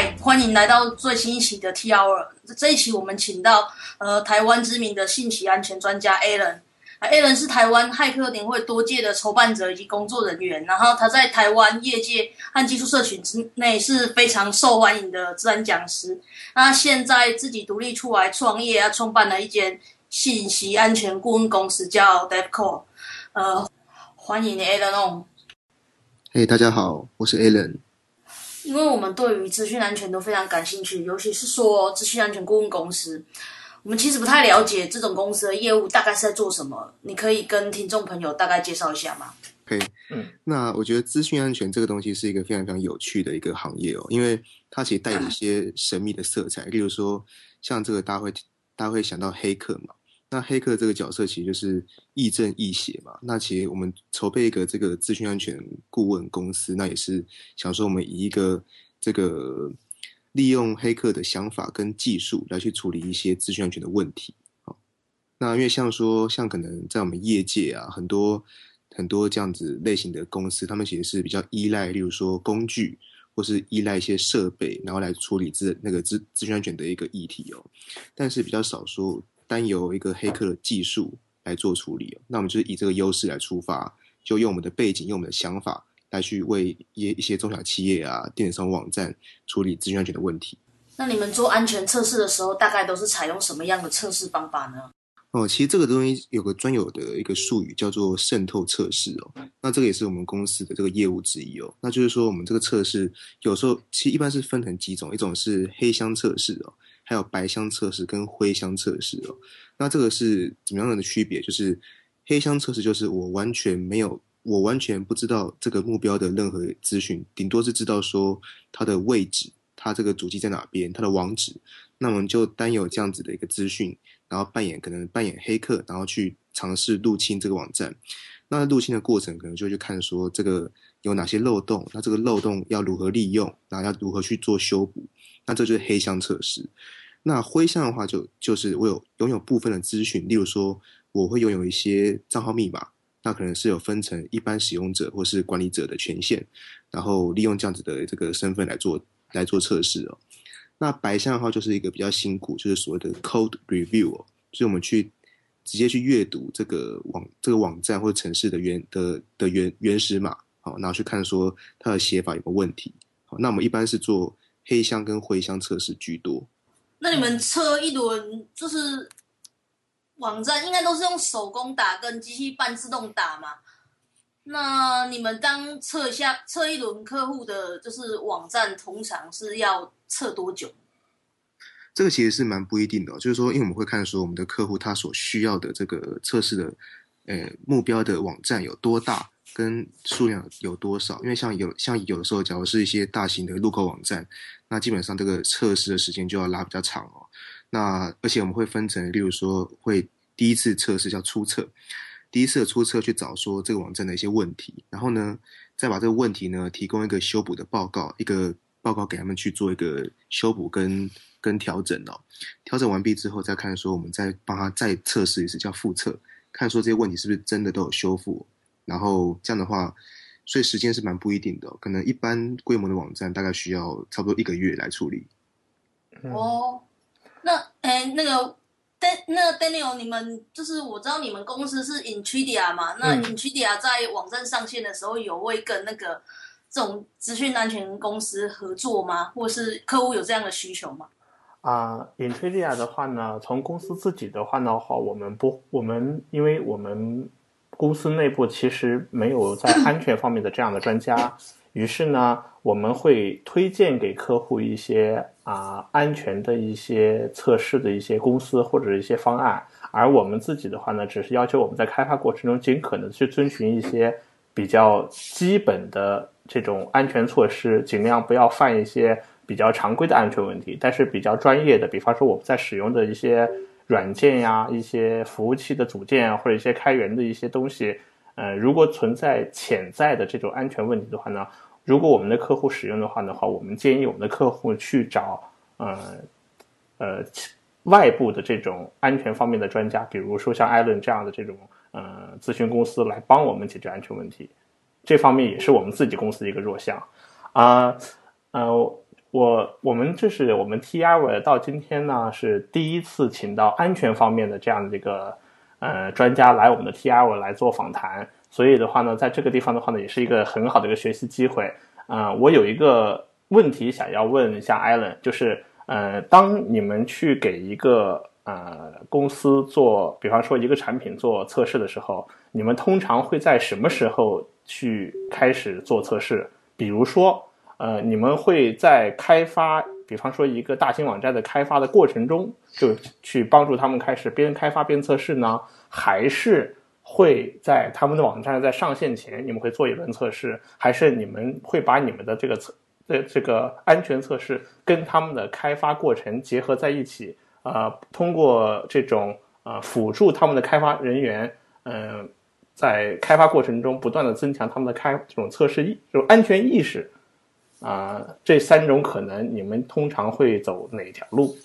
嗨，欢迎来到最新一期的 T R。这一期我们请到呃台湾知名的信息安全专家 Alan。Alan 是台湾骇客年会多届的筹办者以及工作人员，然后他在台湾业界和技术社群之内是非常受欢迎的自然讲师。那现在自己独立出来创业啊，创办了一间信息安全顾问公司，叫 DevCo。呃，欢迎 Alan 哦。嘿，大家好，我是 Alan。因为我们对于资讯安全都非常感兴趣，尤其是说资讯安全顾问公司。我们其实不太了解这种公司的业务大概是在做什么，你可以跟听众朋友大概介绍一下吗？可以，嗯，那我觉得资讯安全这个东西是一个非常非常有趣的一个行业哦，因为它其实带有一些神秘的色彩，例如说像这个大家会大家会想到黑客嘛，那黑客这个角色其实就是亦正亦邪嘛。那其实我们筹备一个这个资讯安全顾问公司，那也是想说我们以一个这个。利用黑客的想法跟技术来去处理一些资讯安全的问题。好，那因为像说，像可能在我们业界啊，很多很多这样子类型的公司，他们其实是比较依赖，例如说工具，或是依赖一些设备，然后来处理资那个资资讯安全的一个议题哦。但是比较少说单由一个黑客的技术来做处理哦。那我们就是以这个优势来出发，就用我们的背景，用我们的想法。来去为一一些中小企业啊、电商网站处理资讯安全的问题。那你们做安全测试的时候，大概都是采用什么样的测试方法呢？哦，其实这个东西有个专有的一个术语叫做渗透测试哦。那这个也是我们公司的这个业务之一哦。那就是说，我们这个测试有时候其实一般是分成几种，一种是黑箱测试哦，还有白箱测试跟灰箱测试哦。那这个是怎么样的区别？就是黑箱测试就是我完全没有。我完全不知道这个目标的任何资讯，顶多是知道说它的位置，它这个主机在哪边，它的网址。那我们就单有这样子的一个资讯，然后扮演可能扮演黑客，然后去尝试入侵这个网站。那入侵的过程可能就去看说这个有哪些漏洞，那这个漏洞要如何利用，然后要如何去做修补。那这就是黑箱测试。那灰箱的话，就就是我有拥有部分的资讯，例如说我会拥有一些账号密码。那可能是有分成一般使用者或是管理者的权限，然后利用这样子的这个身份来做来做测试哦。那白箱的话就是一个比较辛苦，就是所谓的 code review 哦，就是我们去直接去阅读这个网这个网站或者城市的原的的原原始码，好，然后去看说它的写法有没有问题。好，那我们一般是做黑箱跟灰箱测试居多。那你们测一轮就是？网站应该都是用手工打跟机器半自动打嘛？那你们当测一下测一轮客户的就是网站，通常是要测多久？这个其实是蛮不一定的，就是说，因为我们会看说我们的客户他所需要的这个测试的，呃，目标的网站有多大，跟数量有多少。因为像有像有的时候，假如是一些大型的入口网站，那基本上这个测试的时间就要拉比较长哦。那而且我们会分成，例如说会第一次测试叫初测，第一次的初测去找说这个网站的一些问题，然后呢再把这个问题呢提供一个修补的报告，一个报告给他们去做一个修补跟跟调整哦。调整完毕之后再看说我们再帮他再测试一次叫复测，看说这些问题是不是真的都有修复，然后这样的话，所以时间是蛮不一定的，可能一般规模的网站大概需要差不多一个月来处理。哦。那诶，那个 Dan，那 Daniel，你们就是我知道你们公司是 Intridia 嘛？那 Intridia 在网站上线的时候，有会跟那个这种资讯安全公司合作吗？或是客户有这样的需求吗？啊，Intridia 的话呢，从公司自己的话的话，我们不，我们因为我们公司内部其实没有在 安全方面的这样的专家。于是呢，我们会推荐给客户一些啊安全的一些测试的一些公司或者一些方案，而我们自己的话呢，只是要求我们在开发过程中尽可能去遵循一些比较基本的这种安全措施，尽量不要犯一些比较常规的安全问题。但是比较专业的，比方说我们在使用的一些软件呀、一些服务器的组件啊，或者一些开源的一些东西。呃，如果存在潜在的这种安全问题的话呢，如果我们的客户使用的话的话，我们建议我们的客户去找呃呃外部的这种安全方面的专家，比如说像艾伦这样的这种呃咨询公司来帮我们解决安全问题。这方面也是我们自己公司的一个弱项啊。呃，我我们这是我们 T R 到今天呢是第一次请到安全方面的这样的一个呃专家来我们的 T R 来做访谈，所以的话呢，在这个地方的话呢，也是一个很好的一个学习机会啊。我有一个问题想要问一下 Allen，就是呃，当你们去给一个呃公司做，比方说一个产品做测试的时候，你们通常会在什么时候去开始做测试？比如说。呃，你们会在开发，比方说一个大型网站的开发的过程中，就去帮助他们开始边开发边测试呢？还是会在他们的网站在上线前，你们会做一轮测试？还是你们会把你们的这个测的这个安全测试跟他们的开发过程结合在一起？呃，通过这种呃辅助他们的开发人员，嗯，在开发过程中不断的增强他们的开这种测试意，这种安全意识。啊，这三种可能，你们通常会走哪条路？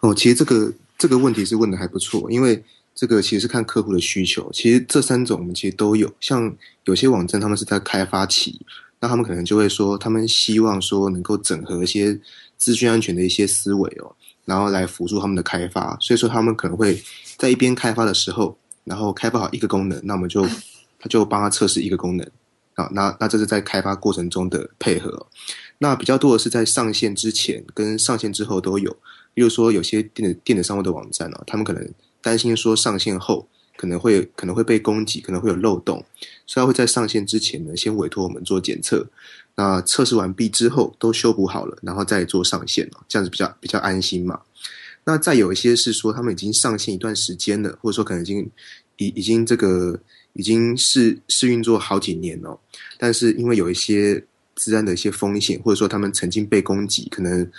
哦，其实这个这个问题是问的还不错，因为这个其实是看客户的需求。其实这三种我们其实都有，像有些网站他们是在开发期，那他们可能就会说，他们希望说能够整合一些资讯安全的一些思维哦，然后来辅助他们的开发。所以说他们可能会在一边开发的时候，然后开发好一个功能，那我们就他就帮他测试一个功能。那那这是在开发过程中的配合，那比较多的是在上线之前跟上线之后都有。比如说有些电子电子商务的网站呢，他们可能担心说上线后可能会可能会被攻击，可能会有漏洞，所以会在上线之前呢，先委托我们做检测。那测试完毕之后都修补好了，然后再做上线这样子比较比较安心嘛。那再有一些是说他们已经上线一段时间了，或者说可能已经已已经这个。已经试试运作好几年了，但是因为有一些治安的一些风险，或者说他们曾经被攻击，可能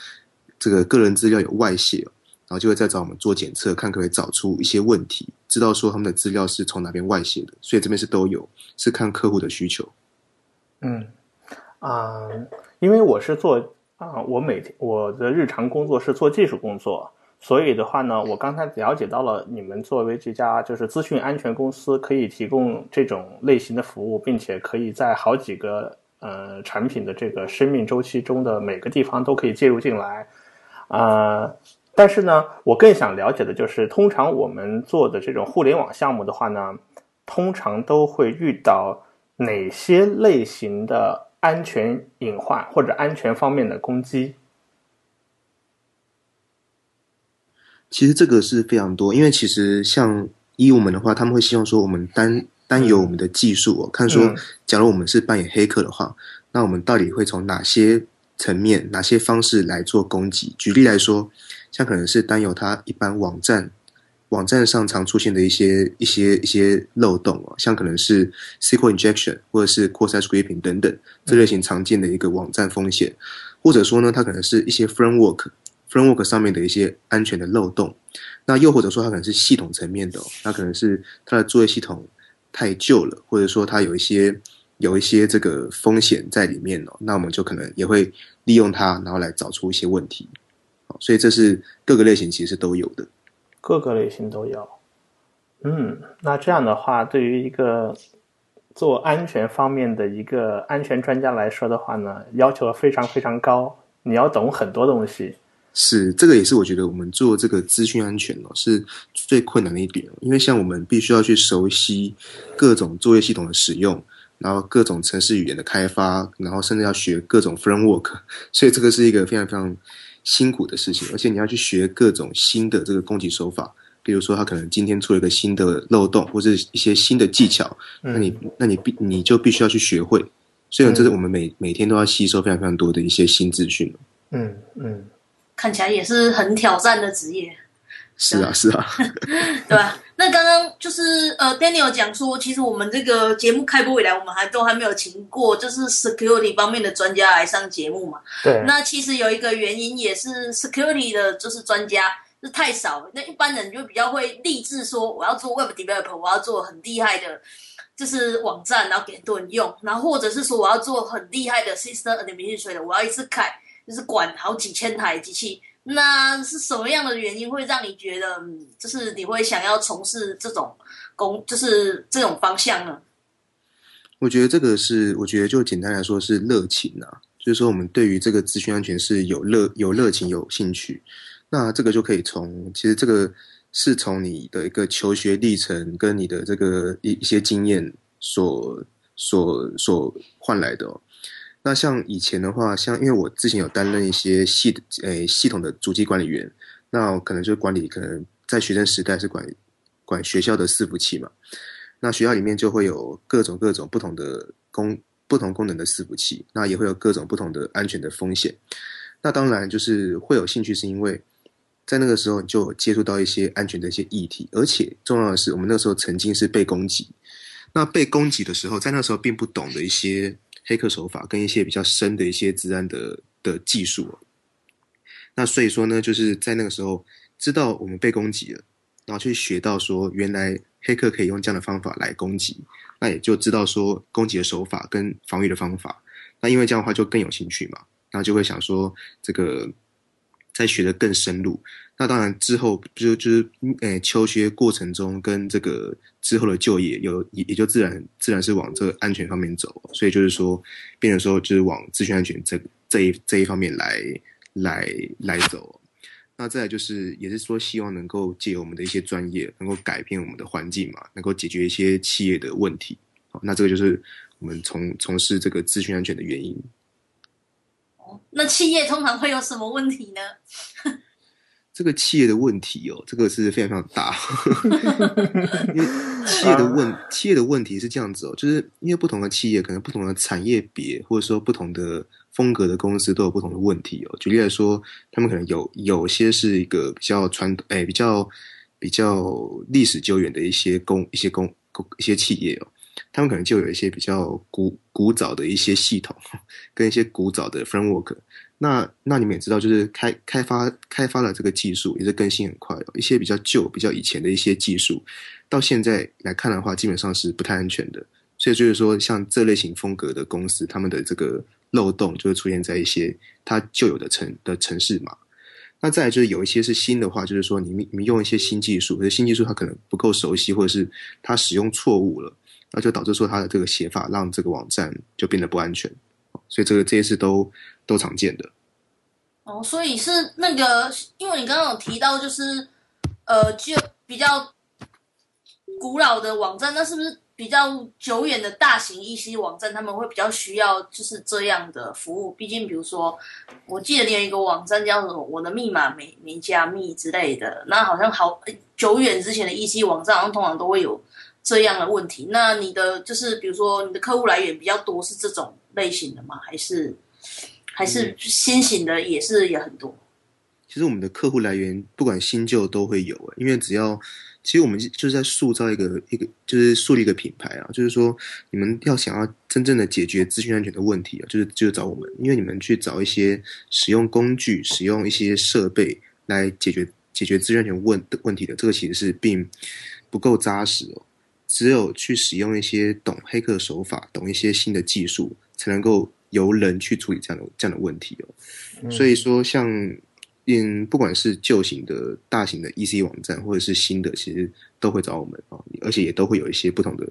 这个个人资料有外泄，然后就会再找我们做检测，看可不可以找出一些问题，知道说他们的资料是从哪边外泄的。所以这边是都有，是看客户的需求。嗯，啊，因为我是做啊，我每天我的日常工作是做技术工作。所以的话呢，我刚才了解到了，你们作为这家就是资讯安全公司，可以提供这种类型的服务，并且可以在好几个呃产品的这个生命周期中的每个地方都可以介入进来，啊，但是呢，我更想了解的就是，通常我们做的这种互联网项目的话呢，通常都会遇到哪些类型的安全隐患或者安全方面的攻击？其实这个是非常多，因为其实像医务们的话，他们会希望说我们单单有我们的技术哦，看说假如我们是扮演黑客的话，那我们到底会从哪些层面、哪些方式来做攻击？举例来说，像可能是单有它一般网站网站上常出现的一些一些一些漏洞哦，像可能是 SQL injection 或者是 cross-site scraping 等等这类型常见的一个网站风险，或者说呢，它可能是一些 framework。Framework 上面的一些安全的漏洞，那又或者说它可能是系统层面的，那可能是它的作业系统太旧了，或者说它有一些有一些这个风险在里面哦，那我们就可能也会利用它，然后来找出一些问题。所以这是各个类型其实都有的，各个类型都有。嗯，那这样的话，对于一个做安全方面的一个安全专家来说的话呢，要求非常非常高，你要懂很多东西。是，这个也是我觉得我们做这个资讯安全哦，是最困难的一点。因为像我们必须要去熟悉各种作业系统的使用，然后各种程式语言的开发，然后甚至要学各种 framework，所以这个是一个非常非常辛苦的事情。而且你要去学各种新的这个攻击手法，比如说他可能今天出了一个新的漏洞，或者一些新的技巧，那你那你必你就必须要去学会。所以这是我们每每天都要吸收非常非常多的一些新资讯嗯嗯。看起来也是很挑战的职业，是啊，是啊，对吧？那刚刚就是呃，Daniel 讲说，其实我们这个节目开播以来，我们还都还没有请过就是 security 方面的专家来上节目嘛。对。那其实有一个原因，也是 security 的就是专家是太少，那一般人就比较会立志说，我要做 web developer，我要做很厉害的，就是网站，然后给很多人用，然后或者是说我要做很厉害的 system administrator，我要一次开。是管好几千台机器，那是什么样的原因会让你觉得，就是你会想要从事这种工，就是这种方向呢？我觉得这个是，我觉得就简单来说是热情啊。就是说我们对于这个资讯安全是有热有热情有兴趣，那这个就可以从其实这个是从你的一个求学历程跟你的这个一一些经验所所所换来的。那像以前的话，像因为我之前有担任一些系诶系统的主机管理员，那可能就管理可能在学生时代是管管学校的伺服器嘛，那学校里面就会有各种各种不同的功不同功能的伺服器，那也会有各种不同的安全的风险。那当然就是会有兴趣，是因为在那个时候你就接触到一些安全的一些议题，而且重要的是，我们那时候曾经是被攻击。那被攻击的时候，在那时候并不懂的一些。黑客手法跟一些比较深的一些自然的的技术，那所以说呢，就是在那个时候知道我们被攻击了，然后去学到说原来黑客可以用这样的方法来攻击，那也就知道说攻击的手法跟防御的方法，那因为这样的话就更有兴趣嘛，然后就会想说这个再学的更深入。那当然之后就就是诶求学过程中跟这个之后的就业有也也就自然自然是往这个安全方面走，所以就是说变成说就是往资讯安全这这一这一方面来来来走。那再就是也是说希望能够借由我们的一些专业，能够改变我们的环境嘛，能够解决一些企业的问题。好，那这个就是我们从从事这个资讯安全的原因。哦，那企业通常会有什么问题呢？这个企业的问题哦，这个是非常非常大。因为企业的问企业的问题是这样子哦，就是因为不同的企业，可能不同的产业别，或者说不同的风格的公司，都有不同的问题哦。举例来说，他们可能有有些是一个比较传统，哎，比较比较历史久远的一些公一些公公一些企业哦，他们可能就有一些比较古古早的一些系统，跟一些古早的 framework。那那你们也知道，就是开开发开发的这个技术也是更新很快，一些比较旧、比较以前的一些技术，到现在来看的话，基本上是不太安全的。所以就是说，像这类型风格的公司，他们的这个漏洞就会出现在一些它旧有的城的城市嘛。那再就是有一些是新的话，就是说你们你们用一些新技术，可是新技术它可能不够熟悉，或者是它使用错误了，那就导致说它的这个写法让这个网站就变得不安全。所以这个这些是都。都常见的哦，所以是那个，因为你刚刚有提到，就是呃，就比较古老的网站，那是不是比较久远的大型 EC 网站，他们会比较需要就是这样的服务？毕竟，比如说，我记得你有一个网站叫什么“我的密码没没加密”之类的，那好像好久远之前的 EC 网站，好像通常都会有这样的问题。那你的就是比如说，你的客户来源比较多是这种类型的吗？还是？还是新型的也是也很多。其实我们的客户来源不管新旧都会有，因为只要其实我们就是在塑造一个一个就是树立一个品牌啊，就是说你们要想要真正的解决资讯安全的问题啊，就是就是找我们，因为你们去找一些使用工具、使用一些设备来解决解决资讯安全问的问题的，这个其实是并不够扎实哦。只有去使用一些懂黑客手法、懂一些新的技术，才能够。由人去处理这样的这样的问题哦，所以说像嗯，不管是旧型的大型的 EC 网站，或者是新的，其实都会找我们啊，而且也都会有一些不同的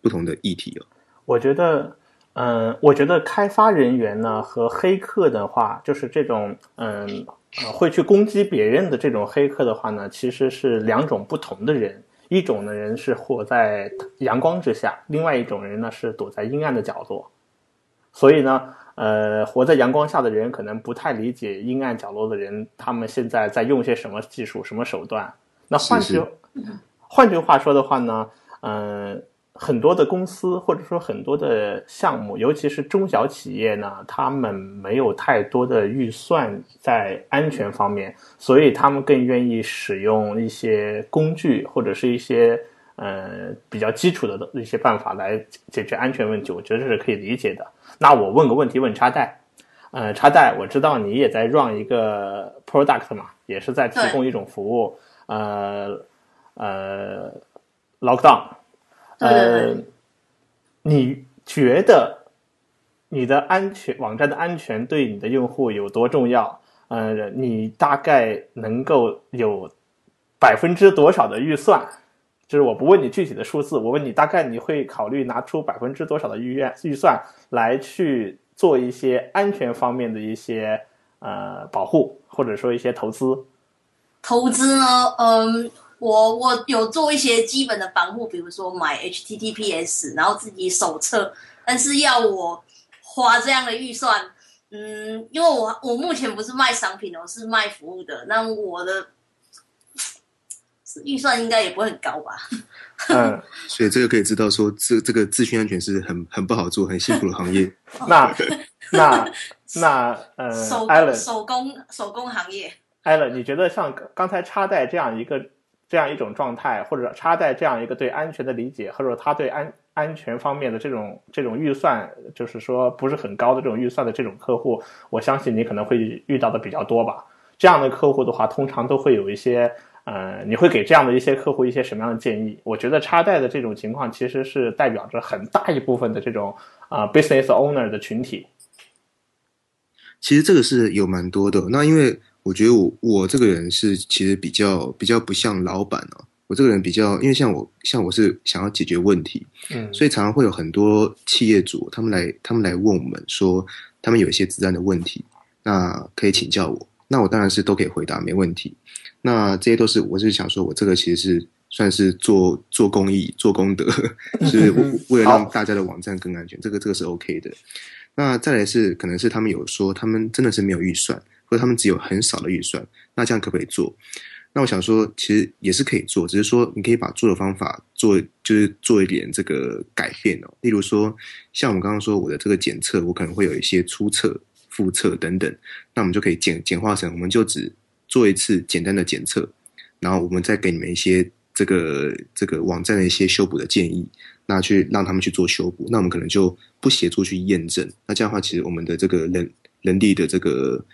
不同的议题哦。我觉得，嗯，我觉得开发人员呢和黑客的话，就是这种嗯呃会去攻击别人的这种黑客的话呢，其实是两种不同的人。一种的人是活在阳光之下，另外一种人呢是躲在阴暗的角落。所以呢，呃，活在阳光下的人可能不太理解阴暗角落的人，他们现在在用些什么技术、什么手段。那换句换句话说的话呢，嗯，很多的公司或者说很多的项目，尤其是中小企业呢，他们没有太多的预算在安全方面，所以他们更愿意使用一些工具或者是一些呃比较基础的一些办法来解决安全问题。我觉得这是可以理解的。那我问个问题，问插袋，呃，插袋，我知道你也在 run 一个 product 嘛，也是在提供一种服务，呃，呃，lockdown，呃，你觉得你的安全网站的安全对你的用户有多重要？呃，你大概能够有百分之多少的预算？就是我不问你具体的数字，我问你大概你会考虑拿出百分之多少的预愿预算来去做一些安全方面的一些呃保护，或者说一些投资？投资呢，嗯，我我有做一些基本的防护，比如说买 HTTPS，然后自己手册，但是要我花这样的预算，嗯，因为我我目前不是卖商品哦，是卖服务的，那我的预算应该也不会很高吧？嗯，所以这个可以知道说，这这个资讯安全是很很不好做、很辛苦的行业。那那 那呃手，Allen 手工手工行业，Allen，你觉得像刚才插袋这样一个这样一种状态，或者插在这样一个对安全的理解，或者他对安安全方面的这种这种预算，就是说不是很高的这种预算的这种客户，我相信你可能会遇到的比较多吧。这样的客户的话，通常都会有一些呃，你会给这样的一些客户一些什么样的建议？我觉得插带的这种情况其实是代表着很大一部分的这种啊、business owner 的群体。其实这个是有蛮多的。那因为我觉得我我这个人是其实比较比较不像老板哦，我这个人比较，因为像我像我是想要解决问题，嗯所以常常会有很多企业主他们来他们来问我们说，他们有一些自然的问题，那可以请教我，那我当然是都可以回答，没问题。那这些都是我是想说，我这个其实是算是做做公益、做功德，是为 了让大家的网站更安全，这个这个是 OK 的。那再来是可能是他们有说他们真的是没有预算，或者他们只有很少的预算，那这样可不可以做？那我想说，其实也是可以做，只是说你可以把做的方法做，就是做一点这个改变哦。例如说，像我们刚刚说我的这个检测，我可能会有一些初测、复测等等，那我们就可以简简化成，我们就只做一次简单的检测，然后我们再给你们一些这个这个网站的一些修补的建议，那去让他们去做修补。那我们可能就不协助去验证，那这样的话，其实我们的这个人人力的这个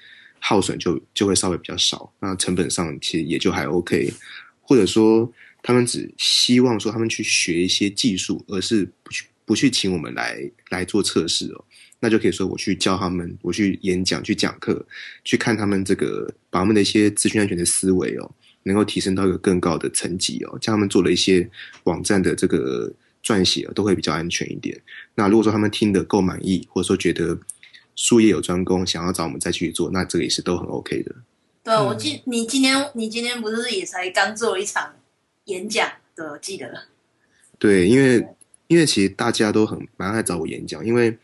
耗损就就会稍微比较少，那成本上其实也就还 OK。或者说，他们只希望说他们去学一些技术，而是不去不去请我们来来做测试哦。那就可以说我去教他们，我去演讲、去讲课，去看他们这个把他们的一些资讯安全的思维哦，能够提升到一个更高的层级哦，这样他们做了一些网站的这个撰写、哦、都会比较安全一点。那如果说他们听得够满意，或者说觉得术业有专攻，想要找我们再去做，那这个也是都很 OK 的。对啊，我记你今天你今天不是也才刚做了一场演讲的，记得对，因为因为其实大家都很蛮爱找我演讲，因为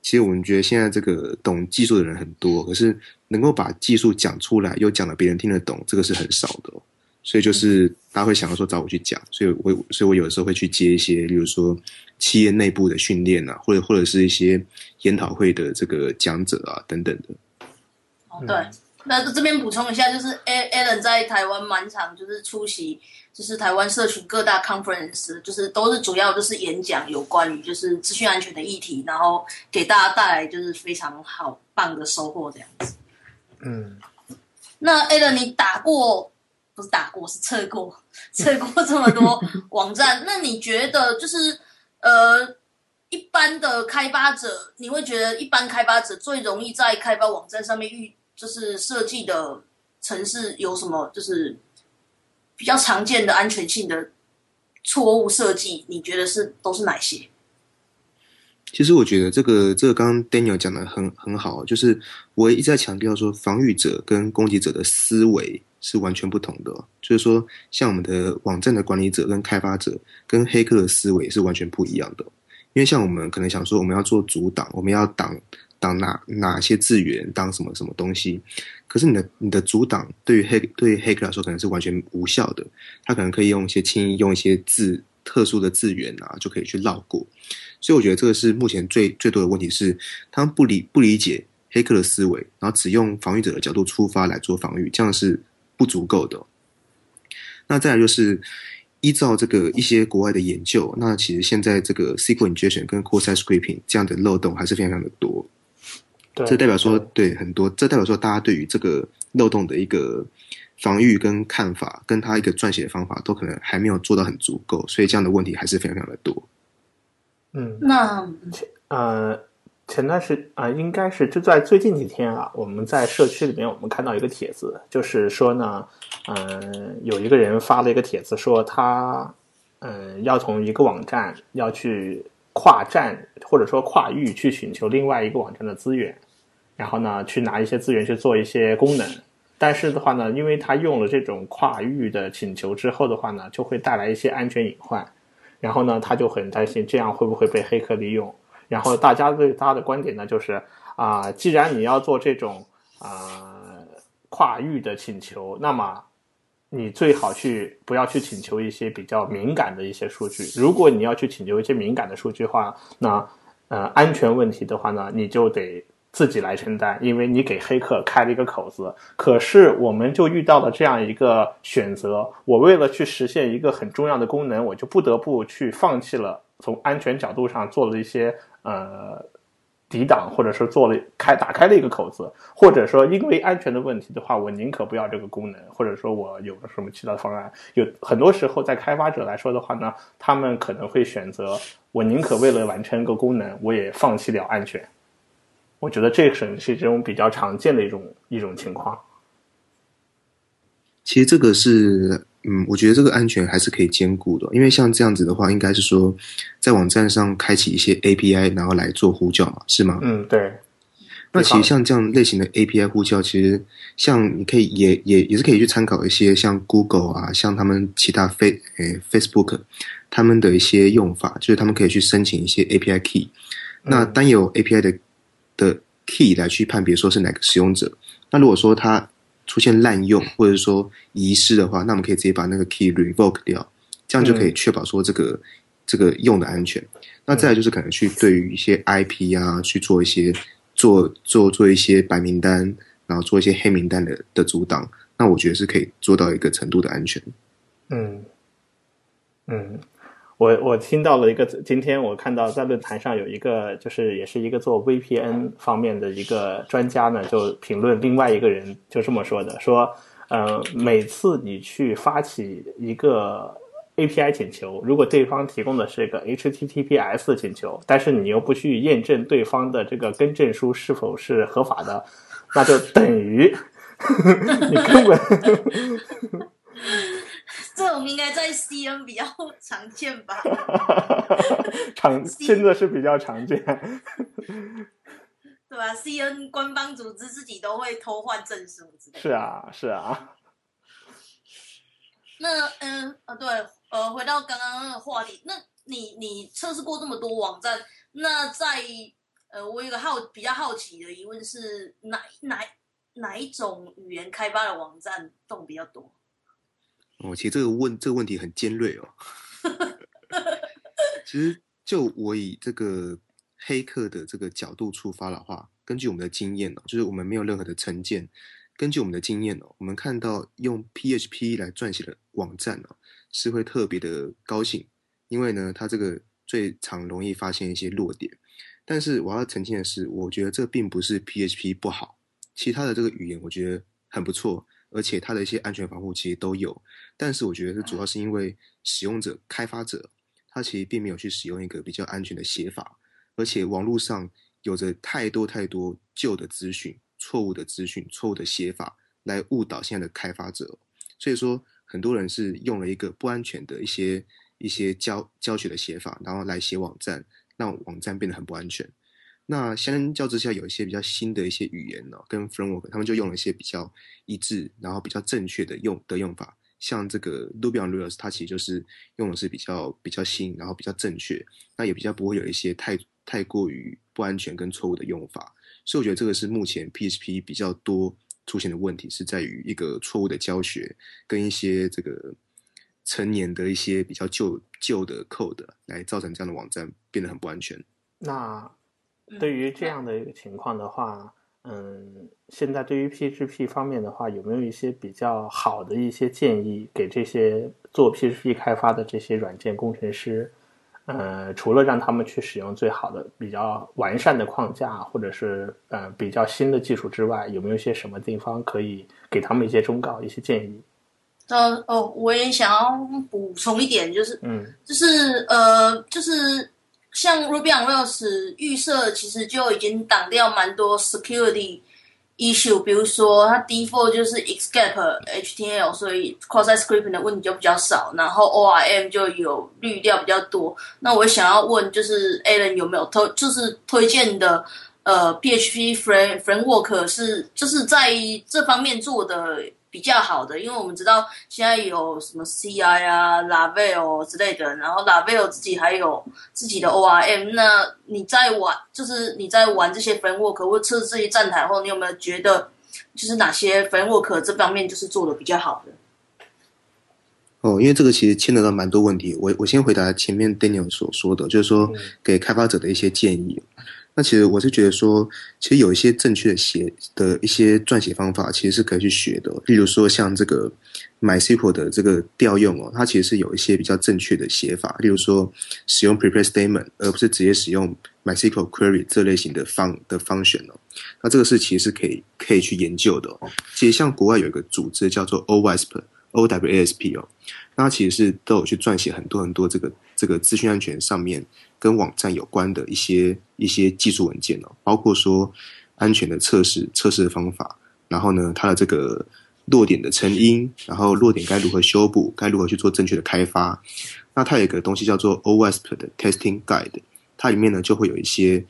其实我们觉得现在这个懂技术的人很多，可是能够把技术讲出来又讲的别人听得懂，这个是很少的、哦。所以就是大家会想要说找我去讲，所以我所以我有的时候会去接一些，例如说企业内部的训练啊，或者或者是一些研讨会的这个讲者啊等等的。哦，对。那这边补充一下，就是 A Alan 在台湾满场就是出席，就是台湾社群各大 conference，就是都是主要就是演讲有关于就是资讯安全的议题，然后给大家带来就是非常好棒的收获这样子。嗯，那 Alan 你打过不是打过是测过测过这么多网站，那你觉得就是呃一般的开发者，你会觉得一般开发者最容易在开发网站上面遇就是设计的城市有什么就是比较常见的安全性的错误设计？你觉得是都是哪些？其实我觉得这个这个刚刚 Daniel 讲的很很好，就是我一直在强调说，防御者跟攻击者的思维是完全不同的。就是说，像我们的网站的管理者跟开发者跟黑客的思维是完全不一样的。因为像我们可能想说，我们要做阻挡，我们要挡挡哪哪些资源，挡什么什么东西。可是你的你的阻挡对于黑对于黑客来说可能是完全无效的，他可能可以用一些轻易用一些字特殊的字源啊，就可以去绕过。所以我觉得这个是目前最最多的问题是，他们不理不理解黑客的思维，然后只用防御者的角度出发来做防御，这样是不足够的。那再来就是依照这个一些国外的研究，那其实现在这个 SQL injection 跟 core site scraping 这样的漏洞还是非常非常的多。对，这代表说对很多，这代表说大家对于这个漏洞的一个防御跟看法，跟他一个撰写的方法，都可能还没有做到很足够，所以这样的问题还是非常非常的多。嗯，那呃，前段时啊、应该是就在最近几天啊，我们在社区里面，我们看到一个帖子，就是说呢，嗯、有一个人发了一个帖子，说他，嗯、要从一个网站要去跨站或者说跨域去寻求另外一个网站的资源，然后呢去拿一些资源去做一些功能。但是的话呢，因为他用了这种跨域的请求之后的话呢，就会带来一些安全隐患。然后呢，他就很担心这样会不会被黑客利用。然后大家对他的观点呢，就是啊，既然你要做这种啊跨域的请求，那么你最好去不要去请求一些比较敏感的一些数据。如果你要去请求一些敏感的数据话，那呃安全问题的话呢，你就得。自己来承担，因为你给黑客开了一个口子。可是我们就遇到了这样一个选择：我为了去实现一个很重要的功能，我就不得不去放弃了从安全角度上做了一些呃抵挡，或者是做了开打开了一个口子，或者说因为安全的问题的话，我宁可不要这个功能，或者说我有个什么其他的方案。有很多时候，在开发者来说的话呢，他们可能会选择：我宁可为了完成一个功能，我也放弃了安全。我觉得这是是这种比较常见的一种一种情况。其实这个是，嗯，我觉得这个安全还是可以兼顾的，因为像这样子的话，应该是说在网站上开启一些 API，然后来做呼叫嘛，是吗？嗯，对。那其实像这样类型的 API 呼叫，其实像你可以也也也是可以去参考一些像 Google 啊，像他们其他 Face 诶 Facebook 他们的一些用法，就是他们可以去申请一些 API key。那单有 API 的。的 key 来去判别说是哪个使用者。那如果说它出现滥用或者说遗失的话，那我们可以直接把那个 key revoke 掉，这样就可以确保说这个这个用的安全。那再来就是可能去对于一些 IP 啊去做一些做做做一些白名单，然后做一些黑名单的的阻挡。那我觉得是可以做到一个程度的安全。嗯嗯。我我听到了一个，今天我看到在论坛上有一个，就是也是一个做 VPN 方面的一个专家呢，就评论另外一个人就这么说的，说，呃，每次你去发起一个 API 请求，如果对方提供的是一个 HTTPS 请求，但是你又不去验证对方的这个更正书是否是合法的，那就等于 你根本。这种应该在 CN 比较常见吧？常 现在是比较常见，对吧？CN 官方组织自己都会偷换证书之类的。是啊，是啊。那嗯呃对呃，回到刚刚那个话题，那你你测试过这么多网站，那在呃，我有个好比较好奇的疑问是，哪哪哪一种语言开发的网站动比较多？哦，其实这个问这个问题很尖锐哦。其实就我以这个黑客的这个角度出发的话，根据我们的经验哦，就是我们没有任何的成见。根据我们的经验哦，我们看到用 PHP 来撰写的网站哦，是会特别的高兴，因为呢，它这个最常容易发现一些弱点。但是我要澄清的是，我觉得这并不是 PHP 不好，其他的这个语言我觉得很不错。而且它的一些安全防护其实都有，但是我觉得是主要是因为使用者、开发者他其实并没有去使用一个比较安全的写法，而且网络上有着太多太多旧的资讯、错误的资讯、错误的写法来误导现在的开发者，所以说很多人是用了一个不安全的一些一些教教学的写法，然后来写网站，让网站变得很不安全。那相较之下，有一些比较新的一些语言呢，跟 framework，他们就用了一些比较一致，然后比较正确的用的用法。像这个 Ruby on Rails，它其实就是用的是比较比较新，然后比较正确，那也比较不会有一些太太过于不安全跟错误的用法。所以我觉得这个是目前 PHP 比较多出现的问题，是在于一个错误的教学跟一些这个成年的一些比较旧旧的 code 来造成这样的网站变得很不安全。那对于这样的一个情况的话，嗯，现在对于 PHP 方面的话，有没有一些比较好的一些建议给这些做 PHP 开发的这些软件工程师？呃，除了让他们去使用最好的、比较完善的框架，或者是呃比较新的技术之外，有没有一些什么地方可以给他们一些忠告、一些建议？呃哦，我也想要补充一点，就是嗯，就是呃，就是。像 Ruby on Rails 预设其实就已经挡掉蛮多 security issue，比如说它 default 就是 escape HTML，所以 cross site scripting 的问题就比较少，然后 ORM 就有滤掉比较多。那我想要问，就是 Alan 有没有推，就是推荐的呃 PHP frame framework 是就是在这方面做的比较好的，因为我们知道现在有什么 CI 啊、Laravel 之类的，然后 Laravel 自己还有自己的 ORM。那你在玩，就是你在玩这些 framework 或测试这些站台后，你有没有觉得就是哪些 framework 这方面就是做的比较好的？哦，因为这个其实牵扯到蛮多问题，我我先回答前面 Daniel 所说的，就是说给开发者的一些建议。那其实我是觉得说，其实有一些正确的写的一些撰写方法，其实是可以去学的。例如说，像这个 MySQL 的这个调用哦，它其实是有一些比较正确的写法。例如说，使用 Prepare Statement，而不是直接使用 MySQL Query 这类型的方的方选哦。那这个是其实是可以可以去研究的哦。其实像国外有一个组织叫做 OWASP，OWASP 哦，那它其实是都有去撰写很多很多这个这个资讯安全上面。跟网站有关的一些一些技术文件哦，包括说安全的测试测试的方法，然后呢，它的这个弱点的成因，然后弱点该如何修补，该如何去做正确的开发。那它有一个东西叫做 OWASP 的 Testing Guide，它里面呢就会有一些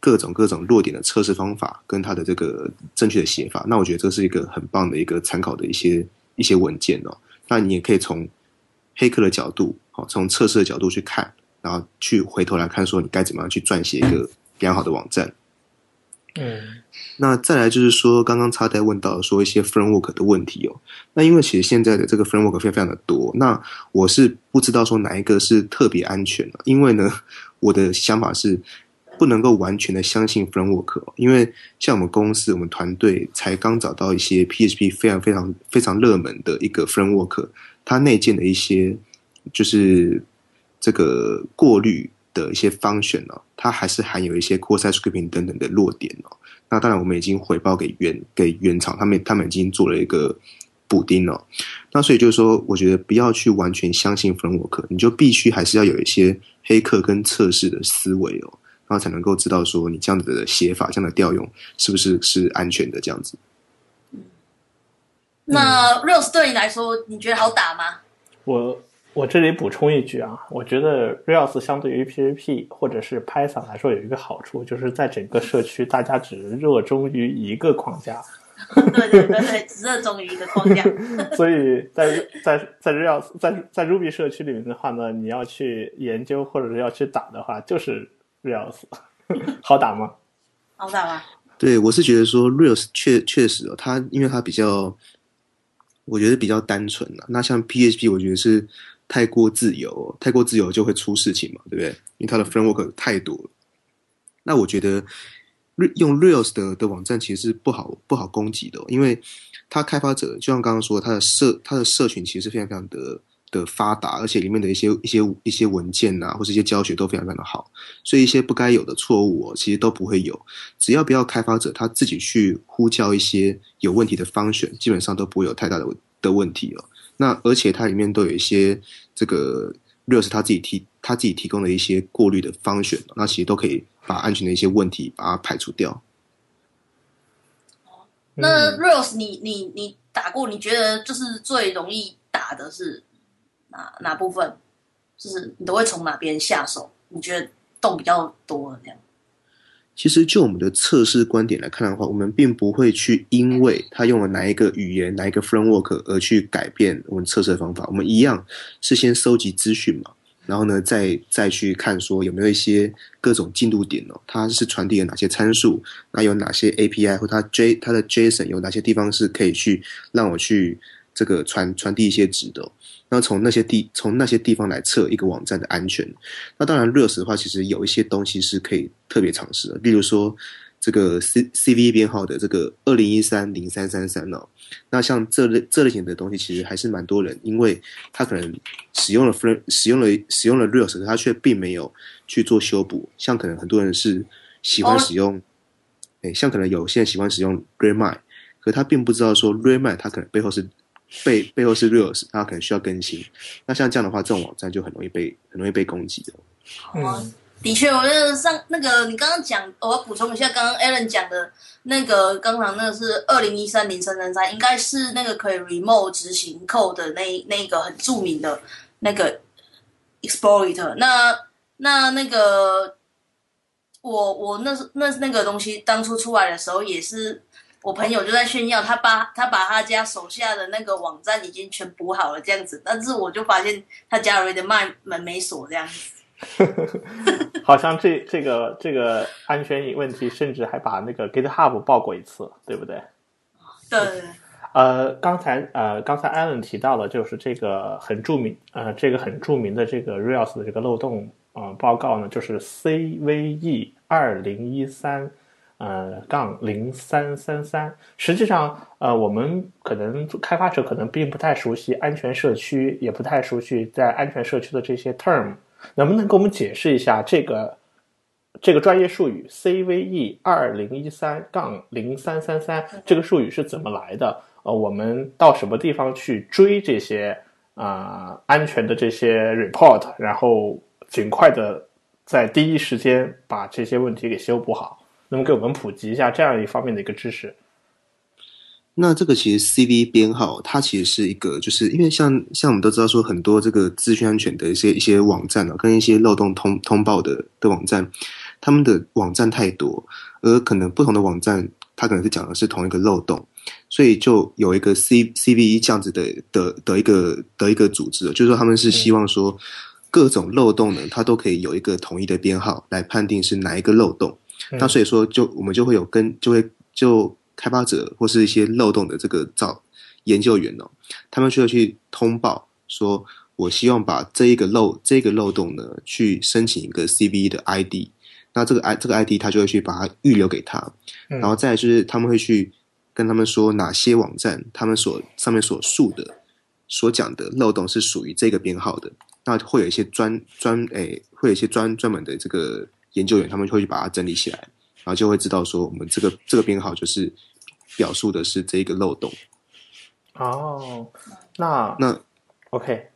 各种各种弱点的测试方法，跟它的这个正确的写法。那我觉得这是一个很棒的一个参考的一些一些文件哦。那你也可以从黑客的角度，好，从测试的角度去看。然后去回头来看，说你该怎么样去撰写一个良好的网站。嗯，那再来就是说，刚刚插袋问到说一些 framework 的问题哦。那因为其实现在的这个 framework 非常非常的多，那我是不知道说哪一个是特别安全的。因为呢，我的想法是不能够完全的相信 framework，因为像我们公司我们团队才刚找到一些 PHP 非常非常非常热门的一个 framework，它内建的一些就是。这个过滤的一些方选呢，它还是含有一些 core site scripting 等等的弱点哦。那当然，我们已经回报给原给原厂，他们他们已经做了一个补丁了。那所以就是说，我觉得不要去完全相信 framework，你就必须还是要有一些黑客跟测试的思维哦，然后才能够知道说你这样子的写法、这样的调用是不是是安全的这样子。那 Rose 对你来说，你觉得好打吗？我。我这里补充一句啊，我觉得 Rails 相对于 PHP 或者是 Python 来说有一个好处，就是在整个社区大家只热衷于一个框架。对对对对，只热衷于一个框架。所以在在在 Rails 在在 Ruby 社区里面的话呢，你要去研究或者是要去打的话，就是 Rails，好打吗？好打吗？对，我是觉得说 Rails 确确实哦，它因为它比较，我觉得比较单纯了。那像 PHP，我觉得是。太过自由，太过自由就会出事情嘛，对不对？因为它的 framework 太多了。那我觉得用 Rails 的的网站其实是不好不好攻击的，因为它开发者就像刚刚说，它的社它的社群其实是非常非常的的发达，而且里面的一些一些一些文件啊，或是一些教学都非常非常的好，所以一些不该有的错误其实都不会有。只要不要开发者他自己去呼叫一些有问题的方选，基本上都不会有太大的的问题了。那而且它里面都有一些这个 Rails 他自己提他自己提供的一些过滤的方选，那其实都可以把安全的一些问题把它排除掉。那 Rails 你你你打过，你觉得就是最容易打的是哪哪部分？就是你都会从哪边下手？你觉得洞比较多这样？其实，就我们的测试观点来看的话，我们并不会去因为他用了哪一个语言、哪一个 framework 而去改变我们测试的方法。我们一样是先收集资讯嘛，然后呢，再再去看说有没有一些各种进度点哦，它是传递了哪些参数，那有哪些 API 或它 J 它的 JSON 有哪些地方是可以去让我去这个传传递一些值的。那从那些地从那些地方来测一个网站的安全，那当然热死的话，其实有一些东西是可以特别尝试的，例如说这个 C C V 编号的这个二零一三零三三三哦，那像这类这类型的东西，其实还是蛮多人，因为他可能使用了 Frame 使用了使用了 Rails，他却并没有去做修补，像可能很多人是喜欢使用，哎，像可能有些人喜欢使用 ReMin，可他并不知道说 Remi 它可能背后是。背背后是 Rails，它可能需要更新。那像这样的话，这种网站就很容易被很容易被攻击的。好啊，的确，我觉得上那个你刚刚讲，我要补充一下，刚刚 Alan 讲的那个，刚刚那个是二零一三零三三三，应该是那个可以 remote 执行 code 的那那个很著名的那个 exploit。那那那个，我我那是那那个东西当初出来的时候，也是我朋友就在炫耀，他把他把他家手下的那个网站已经全补好了这样子，但是我就发现他家有点门门没锁这样子。好像这这个这个安全问题，甚至还把那个 GitHub 报过一次，对不对？对。呃，刚才呃，刚才 Allen 提到了，就是这个很著名呃，这个很著名的这个 Rails 的这个漏洞啊报告呢，就是 CVE 二零一三呃杠零三三三。实际上，呃，我们可能开发者可能并不太熟悉安全社区，也不太熟悉在安全社区的这些 term。能不能给我们解释一下这个这个专业术语 CVE 二零一三杠零三三三这个术语是怎么来的？呃，我们到什么地方去追这些啊安全的这些 report，然后尽快的在第一时间把这些问题给修补好？能给我们普及一下这样一方面的一个知识？那这个其实 CV 编号，它其实是一个，就是因为像像我们都知道说很多这个资讯安全的一些一些网站啊，跟一些漏洞通通报的的网站，他们的网站太多，而可能不同的网站，它可能是讲的是同一个漏洞，所以就有一个 C CV 这样子的的的一个的一个组织，就是说他们是希望说各种漏洞呢，它都可以有一个统一的编号来判定是哪一个漏洞，那所以说就我们就会有跟就会就。开发者或是一些漏洞的这个造研究员哦，他们就会去通报说，我希望把这一个漏这个漏洞呢，去申请一个 CVE 的 ID，那这个 I 这个 ID 他就会去把它预留给他，然后再就是他们会去跟他们说哪些网站他们所上面所述的所讲的漏洞是属于这个编号的，那会有一些专专诶，会有一些专专门的这个研究员，他们会去把它整理起来。然后就会知道说，我们这个这个编号就是表述的是这一个漏洞。哦，那那 OK，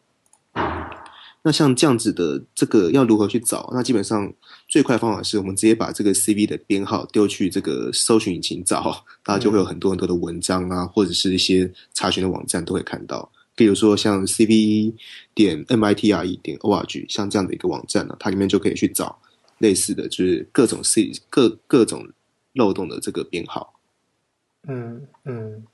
那像这样子的这个要如何去找？那基本上最快方法是我们直接把这个 CV 的编号丢去这个搜寻引擎找，大家就会有很多很多的文章啊，或者是一些查询的网站都会看到。比如说像 CV 点 MITRE 点 ORG 像这样的一个网站呢，它里面就可以去找。类似的就是各种 C 各各种漏洞的这个编号。嗯嗯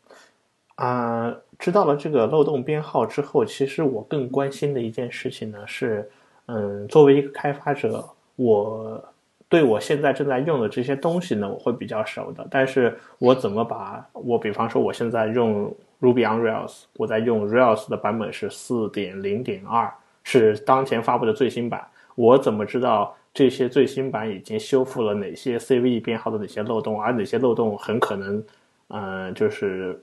啊，知道了这个漏洞编号之后，其实我更关心的一件事情呢是，嗯，作为一个开发者，我对我现在正在用的这些东西呢，我会比较熟的。但是我怎么把我，比方说我现在用 Ruby on Rails，我在用 Rails 的版本是四点零点二，是当前发布的最新版，我怎么知道？这些最新版已经修复了哪些 CVE 编号的哪些漏洞，而哪些漏洞很可能，嗯，就是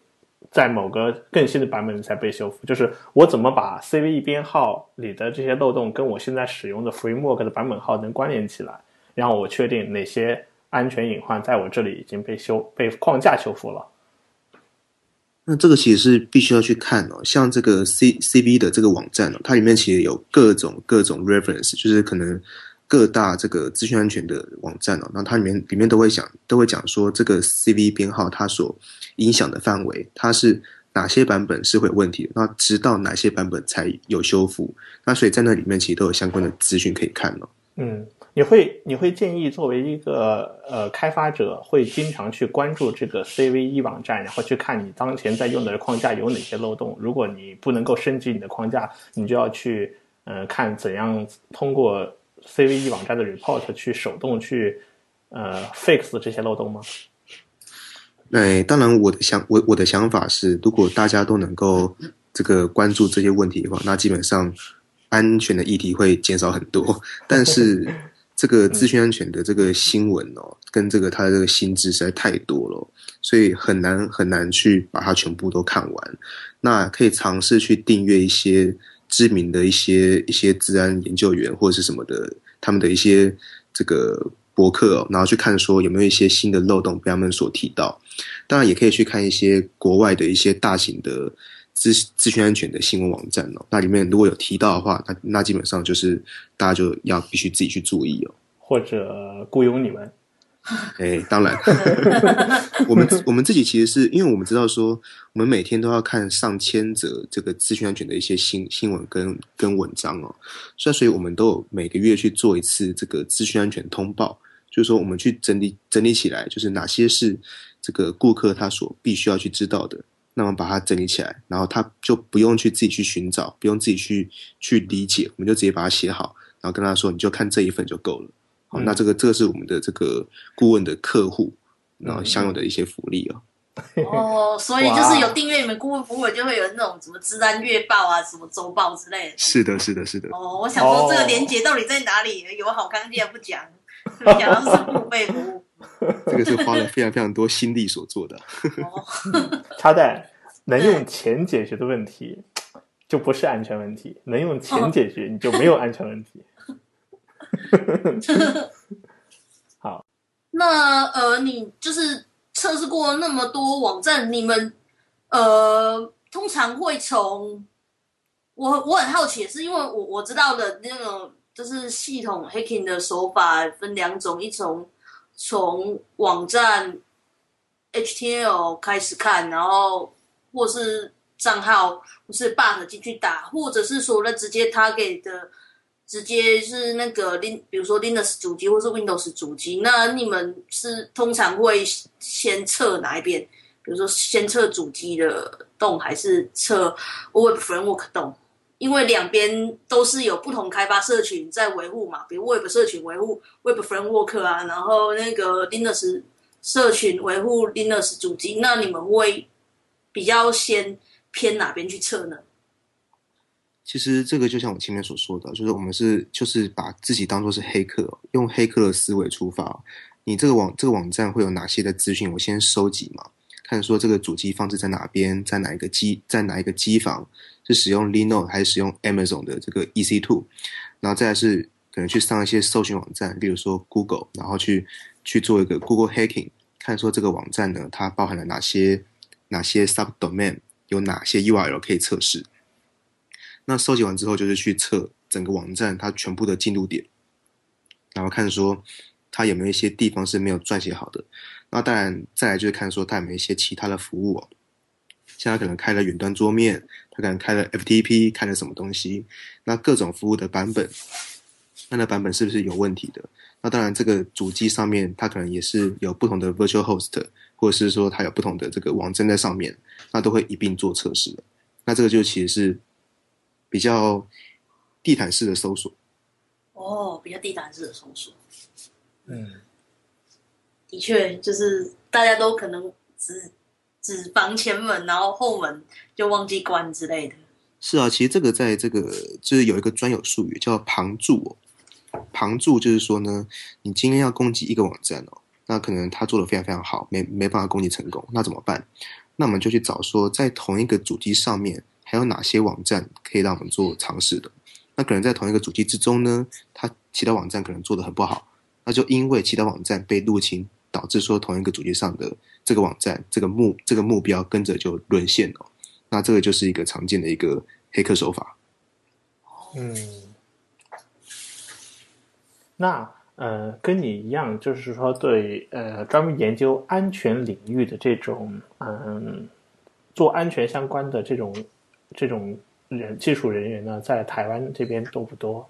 在某个更新的版本才被修复。就是我怎么把 CVE 编号里的这些漏洞跟我现在使用的 Framework 的版本号能关联起来，然后我确定哪些安全隐患在我这里已经被修被框架修复了。那这个其实是必须要去看哦，像这个 C CV 的这个网站哦，它里面其实有各种各种 reference，就是可能。各大这个资讯安全的网站哦，那它里面里面都会讲都会讲说这个 CV 编号它所影响的范围，它是哪些版本是会有问题，那直到哪些版本才有修复，那所以在那里面其实都有相关的资讯可以看哦。嗯，你会你会建议作为一个呃开发者，会经常去关注这个 CVE 网站，然后去看你当前在用的框架有哪些漏洞。如果你不能够升级你的框架，你就要去呃看怎样通过。CVE 网站的 report 去手动去呃 fix 这些漏洞吗？哎，当然，我的想我我的想法是，如果大家都能够这个关注这些问题的话，那基本上安全的议题会减少很多。但是 这个资讯安全的这个新闻哦，跟这个它的这个新知实在太多了，所以很难很难去把它全部都看完。那可以尝试去订阅一些。知名的一些一些治安研究员或者是什么的，他们的一些这个博客哦，然后去看说有没有一些新的漏洞被他们所提到。当然，也可以去看一些国外的一些大型的资资讯安全的新闻网站哦。那里面如果有提到的话，那那基本上就是大家就要必须自己去注意哦。或者雇佣你们？哎，当然，我们我们自己其实是因为我们知道说，我们每天都要看上千则这个资讯安全的一些新新闻跟跟文章哦，所以所以我们都有每个月去做一次这个资讯安全通报，就是说我们去整理整理起来，就是哪些是这个顾客他所必须要去知道的，那么把它整理起来，然后他就不用去自己去寻找，不用自己去去理解，我们就直接把它写好，然后跟他说，你就看这一份就够了。好，那这个这个是我们的这个顾问的客户，然后享有的一些福利哦。哦，所以就是有订阅你们顾问服务，就会有那种什么治安月报啊、什么周报之类的。是的，是的，是的。哦，我想说这个连接到底在哪里？有好康竟然不讲，讲到是付费服务。这个是花了非常非常多心力所做的。哦，插在能用钱解决的问题，就不是安全问题；能用钱解决，你就没有安全问题。好，那呃，你就是测试过那么多网站，你们呃，通常会从我我很好奇，是因为我我知道的那种就是系统 hacking 的手法分两种，一种从网站 HTML 开始看，然后或是账号或是 bug 进去打，或者是说呢直接 target 的。直接是那个 Lin，比如说 Linux 主机或是 Windows 主机，那你们是通常会先测哪一边？比如说先测主机的洞，还是测 Web Framework 洞？因为两边都是有不同开发社群在维护嘛，比如 Web 社群维护 Web Framework 啊，然后那个 Linux 社群维护 Linux 主机，那你们会比较先偏哪边去测呢？其实这个就像我前面所说的，就是我们是就是把自己当做是黑客，用黑客的思维出发。你这个网这个网站会有哪些的资讯？我先收集嘛，看说这个主机放置在哪边，在哪一个机，在哪一个机房，是使用 Linux 还是使用 Amazon 的这个 EC2，然后再是可能去上一些搜寻网站，例如说 Google，然后去去做一个 Google Hacking，看说这个网站呢，它包含了哪些哪些 subdomain，有哪些 URL 可以测试。那收集完之后，就是去测整个网站它全部的进度点，然后看说它有没有一些地方是没有撰写好的。那当然，再来就是看说它有没有一些其他的服务哦，像它可能开了远端桌面，它可能开了 FTP，开了什么东西，那各种服务的版本，那那版本是不是有问题的？那当然，这个主机上面它可能也是有不同的 virtual host，或者是说它有不同的这个网站在上面，那都会一并做测试的。那这个就其实是。比较地毯式的搜索，哦，比较地毯式的搜索，嗯，的确，就是大家都可能只只防前门，然后后门就忘记关之类的。是啊，其实这个在这个就是有一个专有术语叫旁注哦，旁注就是说呢，你今天要攻击一个网站哦，那可能他做的非常非常好，没没办法攻击成功，那怎么办？那我们就去找说在同一个主机上面。还有哪些网站可以让我们做尝试的？那可能在同一个主机之中呢，它其他网站可能做的很不好，那就因为其他网站被入侵，导致说同一个主机上的这个网站这个目这个目标跟着就沦陷了。那这个就是一个常见的一个黑客手法。嗯，那呃，跟你一样，就是说对呃专门研究安全领域的这种嗯做安全相关的这种。这种人技术人员呢，在台湾这边多不多？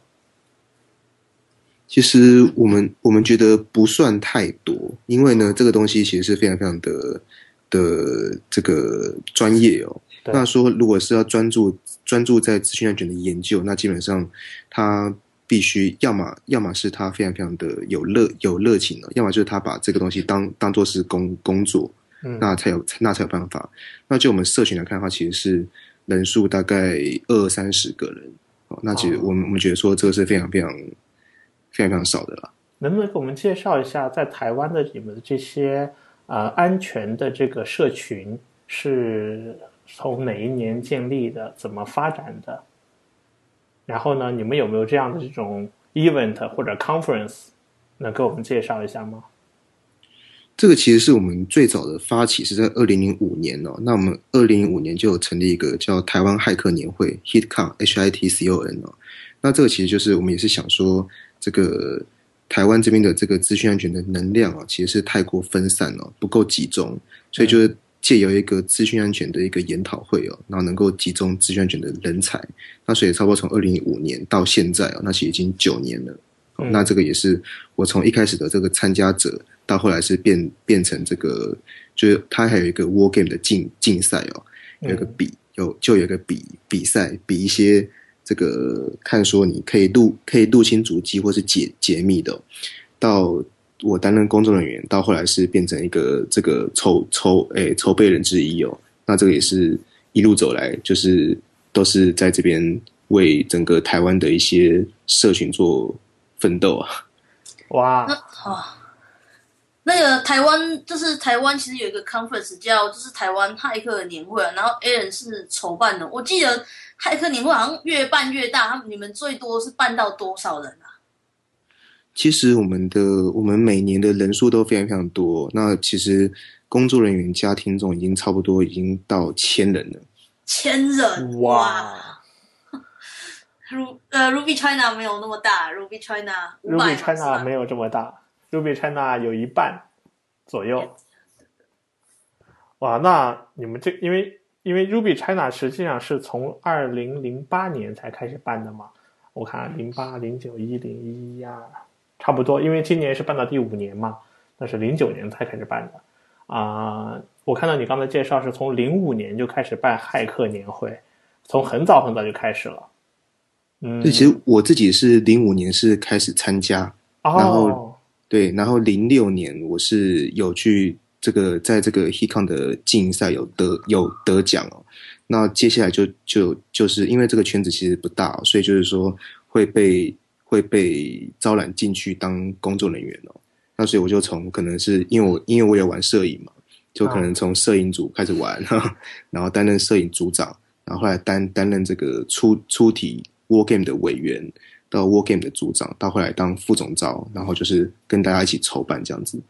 其实我们我们觉得不算太多，因为呢，这个东西其实是非常非常的的这个专业哦。那说如果是要专注专注在资讯安全的研究，那基本上他必须要么要么是他非常非常的有热有热情了，要么就是他把这个东西当当做是工工作，那才有那才有办法。那就我们社群来看的话，其实是。人数大概二三十个人，哦，那其实我们我们觉得说这个是非常非常非常非常少的啦。能不能给我们介绍一下，在台湾的你们的这些呃安全的这个社群是从哪一年建立的，怎么发展的？然后呢，你们有没有这样的这种 event 或者 conference，能给我们介绍一下吗？这个其实是我们最早的发起是在二零零五年哦，那我们二零零五年就有成立一个叫台湾骇客年会 HitCon H I T C O N 哦，那这个其实就是我们也是想说，这个台湾这边的这个资讯安全的能量啊，其实是太过分散了，不够集中，所以就是借由一个资讯安全的一个研讨会哦，然后能够集中资讯安全的人才。那所以差不多从二零零五年到现在啊，那其实已经九年了。那这个也是我从一开始的这个参加者，到后来是变变成这个，就是他还有一个 War Game 的竞竞赛哦，有一个比有就有一个比比赛，比一些这个看说你可以入可以入侵主机或是解解密的，到我担任工作人员，到后来是变成一个这个筹筹诶筹备人之一哦，那这个也是一路走来，就是都是在这边为整个台湾的一些社群做。奋斗啊！哇，那个台湾就是台湾，其实有一个 conference 叫就是台湾骇客年会，然后 A 人是筹办的。我记得骇客年会好像越办越大，他们你们最多是办到多少人啊？其实我们的我们每年的人数都非常非常多，那其实工作人员加听众已经差不多已经到千人了。千人哇！Ru 呃，Ruby China 没有那么大，Ruby China，Ruby China 没有这么大，Ruby China 有一半左右。哇，那你们这因为因为 Ruby China 实际上是从二零零八年才开始办的嘛？我看零八、零九、一零、一一二，差不多。因为今年是办到第五年嘛，那是零九年才开始办的啊。我看到你刚才介绍是从零五年就开始办骇客年会，从很早很早就开始了。对，其实我自己是零五年是开始参加，然后对，然后零六年我是有去这个在这个 Hecon 的竞赛有得有得奖哦。那接下来就就就是因为这个圈子其实不大，所以就是说会被会被招揽进去当工作人员哦。那所以我就从可能是因为我因为我也玩摄影嘛，就可能从摄影组开始玩，然后担任摄影组长，然后后来担担任这个出出题。War Game 的委员到 War Game 的组长，到后来当副总召，然后就是跟大家一起筹办这样子。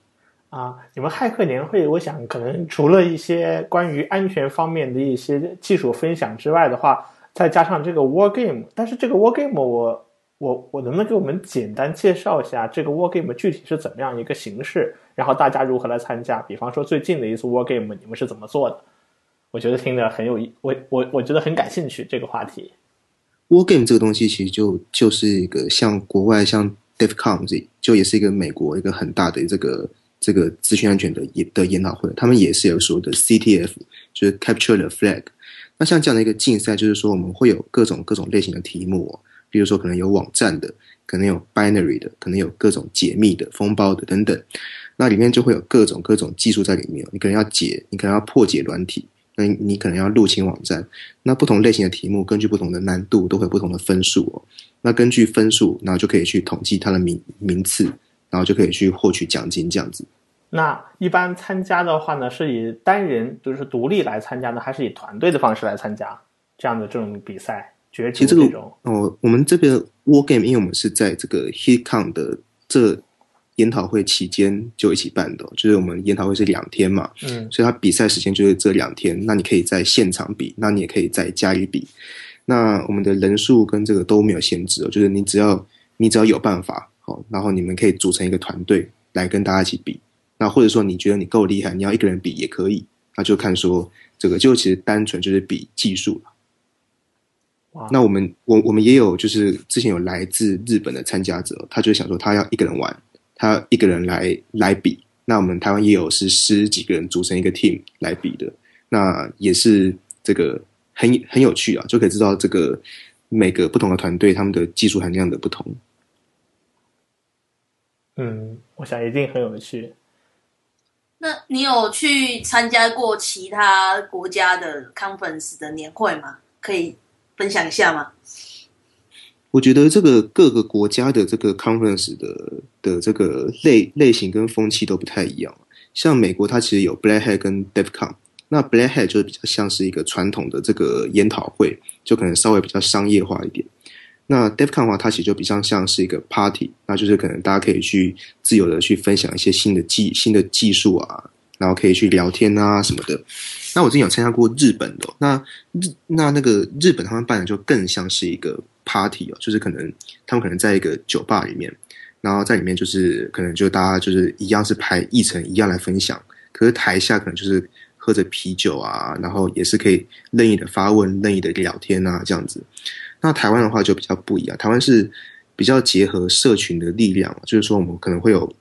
啊，你们骇客年会，我想可能除了一些关于安全方面的一些技术分享之外的话，再加上这个 War Game，但是这个 War Game，我我我能不能给我们简单介绍一下这个 War Game 具体是怎么样一个形式？然后大家如何来参加？比方说最近的一次 War Game，你们是怎么做的？我觉得听着很有意，我我我觉得很感兴趣这个话题。War Game 这个东西其实就就是一个像国外像 DefCon 这就也是一个美国一个很大的这个这个资讯安全的研的研讨会，他们也是有说的 CTF，就是 Capture the Flag。那像这样的一个竞赛，就是说我们会有各种各种类型的题目，哦，比如说可能有网站的，可能有 Binary 的，可能有各种解密的、封包的等等。那里面就会有各种各种技术在里面，你可能要解，你可能要破解软体。那你可能要入侵网站，那不同类型的题目根据不同的难度都会有不同的分数哦。那根据分数，然后就可以去统计它的名名次，然后就可以去获取奖金这样子。那一般参加的话呢，是以单人就是独立来参加呢，还是以团队的方式来参加这样的这种比赛？角逐这种哦，我们这边 War Game，因为我们是在这个 HitCon 的这。研讨会期间就一起办的，就是我们研讨会是两天嘛，嗯，所以他比赛时间就是这两天。那你可以在现场比，那你也可以在家里比。那我们的人数跟这个都没有限制哦，就是你只要你只要有办法，好，然后你们可以组成一个团队来跟大家一起比。那或者说你觉得你够厉害，你要一个人比也可以，那就看说这个就其实单纯就是比技术了。那我们我我们也有就是之前有来自日本的参加者，他就想说他要一个人玩。他一个人来来比，那我们台湾也有是十几个人组成一个 team 来比的，那也是这个很很有趣啊，就可以知道这个每个不同的团队他们的技术含量的不同。嗯，我想一定很有趣。那你有去参加过其他国家的 conference 的年会吗？可以分享一下吗？我觉得这个各个国家的这个 conference 的的这个类类型跟风气都不太一样。像美国，它其实有 Black Hat 跟 DevCon。那 Black Hat 就比较像是一个传统的这个研讨会，就可能稍微比较商业化一点。那 DevCon 的话，它其实就比较像是一个 party，那就是可能大家可以去自由的去分享一些新的技新的技术啊，然后可以去聊天啊什么的。那我之前有参加过日本的，那日那那个日本他们办的就更像是一个。Party 哦，就是可能他们可能在一个酒吧里面，然后在里面就是可能就大家就是一样是排议程一样来分享，可是台下可能就是喝着啤酒啊，然后也是可以任意的发问、任意的聊天啊这样子。那台湾的话就比较不一样，台湾是比较结合社群的力量，就是说我们可能会有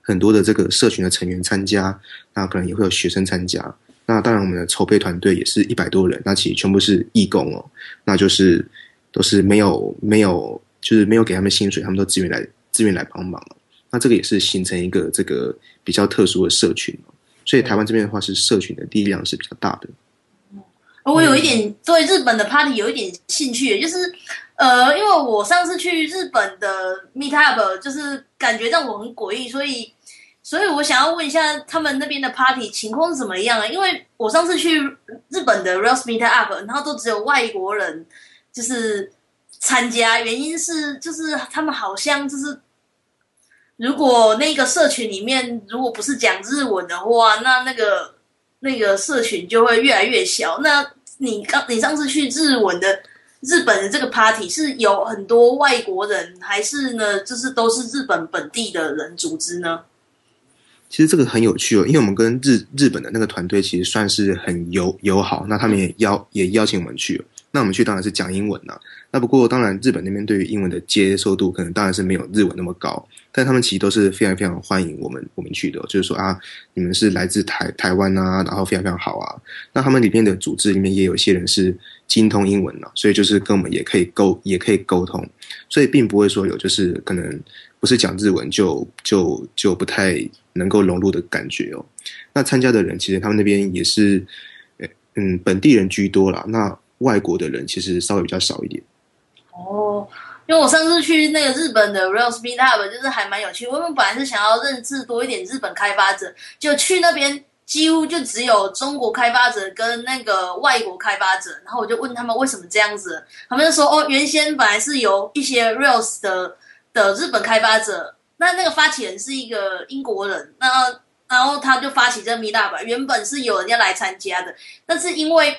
很多的这个社群的成员参加，那可能也会有学生参加。那当然我们的筹备团队也是一百多人，那其实全部是义工哦，那就是都是没有没有就是没有给他们薪水，他们都自愿来自愿来帮忙。那这个也是形成一个这个比较特殊的社群，所以台湾这边的话是社群的力量是比较大的。我有一点对日本的 party 有一点兴趣，就是呃，因为我上次去日本的 meet up，就是感觉让我很诡异，所以所以我想要问一下他们那边的 party 情况是怎么样啊？因为我上次去日本的 real meet up，然后都只有外国人就是参加，原因是就是他们好像就是如果那个社群里面如果不是讲日文的话，那那个。那个社群就会越来越小。那你刚你上次去日文的日本的这个 party 是有很多外国人，还是呢？就是都是日本本地的人组织呢？其实这个很有趣哦，因为我们跟日日本的那个团队其实算是很友友好，那他们也邀也邀请我们去。那我们去当然是讲英文呐。那不过当然日本那边对于英文的接受度可能当然是没有日文那么高，但他们其实都是非常非常欢迎我们我们去的，就是说啊，你们是来自台台湾啊，然后非常非常好啊。那他们里面的组织里面也有一些人是精通英文的，所以就是跟我们也可以沟也可以沟通，所以并不会说有就是可能不是讲日文就就就不太能够融入的感觉哦。那参加的人其实他们那边也是，嗯，本地人居多啦。那外国的人其实稍微比较少一点。哦，因为我上次去那个日本的 Real Speed Up，就是还蛮有趣。我们本来是想要认识多一点日本开发者，就去那边几乎就只有中国开发者跟那个外国开发者。然后我就问他们为什么这样子，他们就说：哦，原先本来是由一些 Real 的的日本开发者，那那个发起人是一个英国人，那然后他就发起这 Meet Up，原本是有人要来参加的，但是因为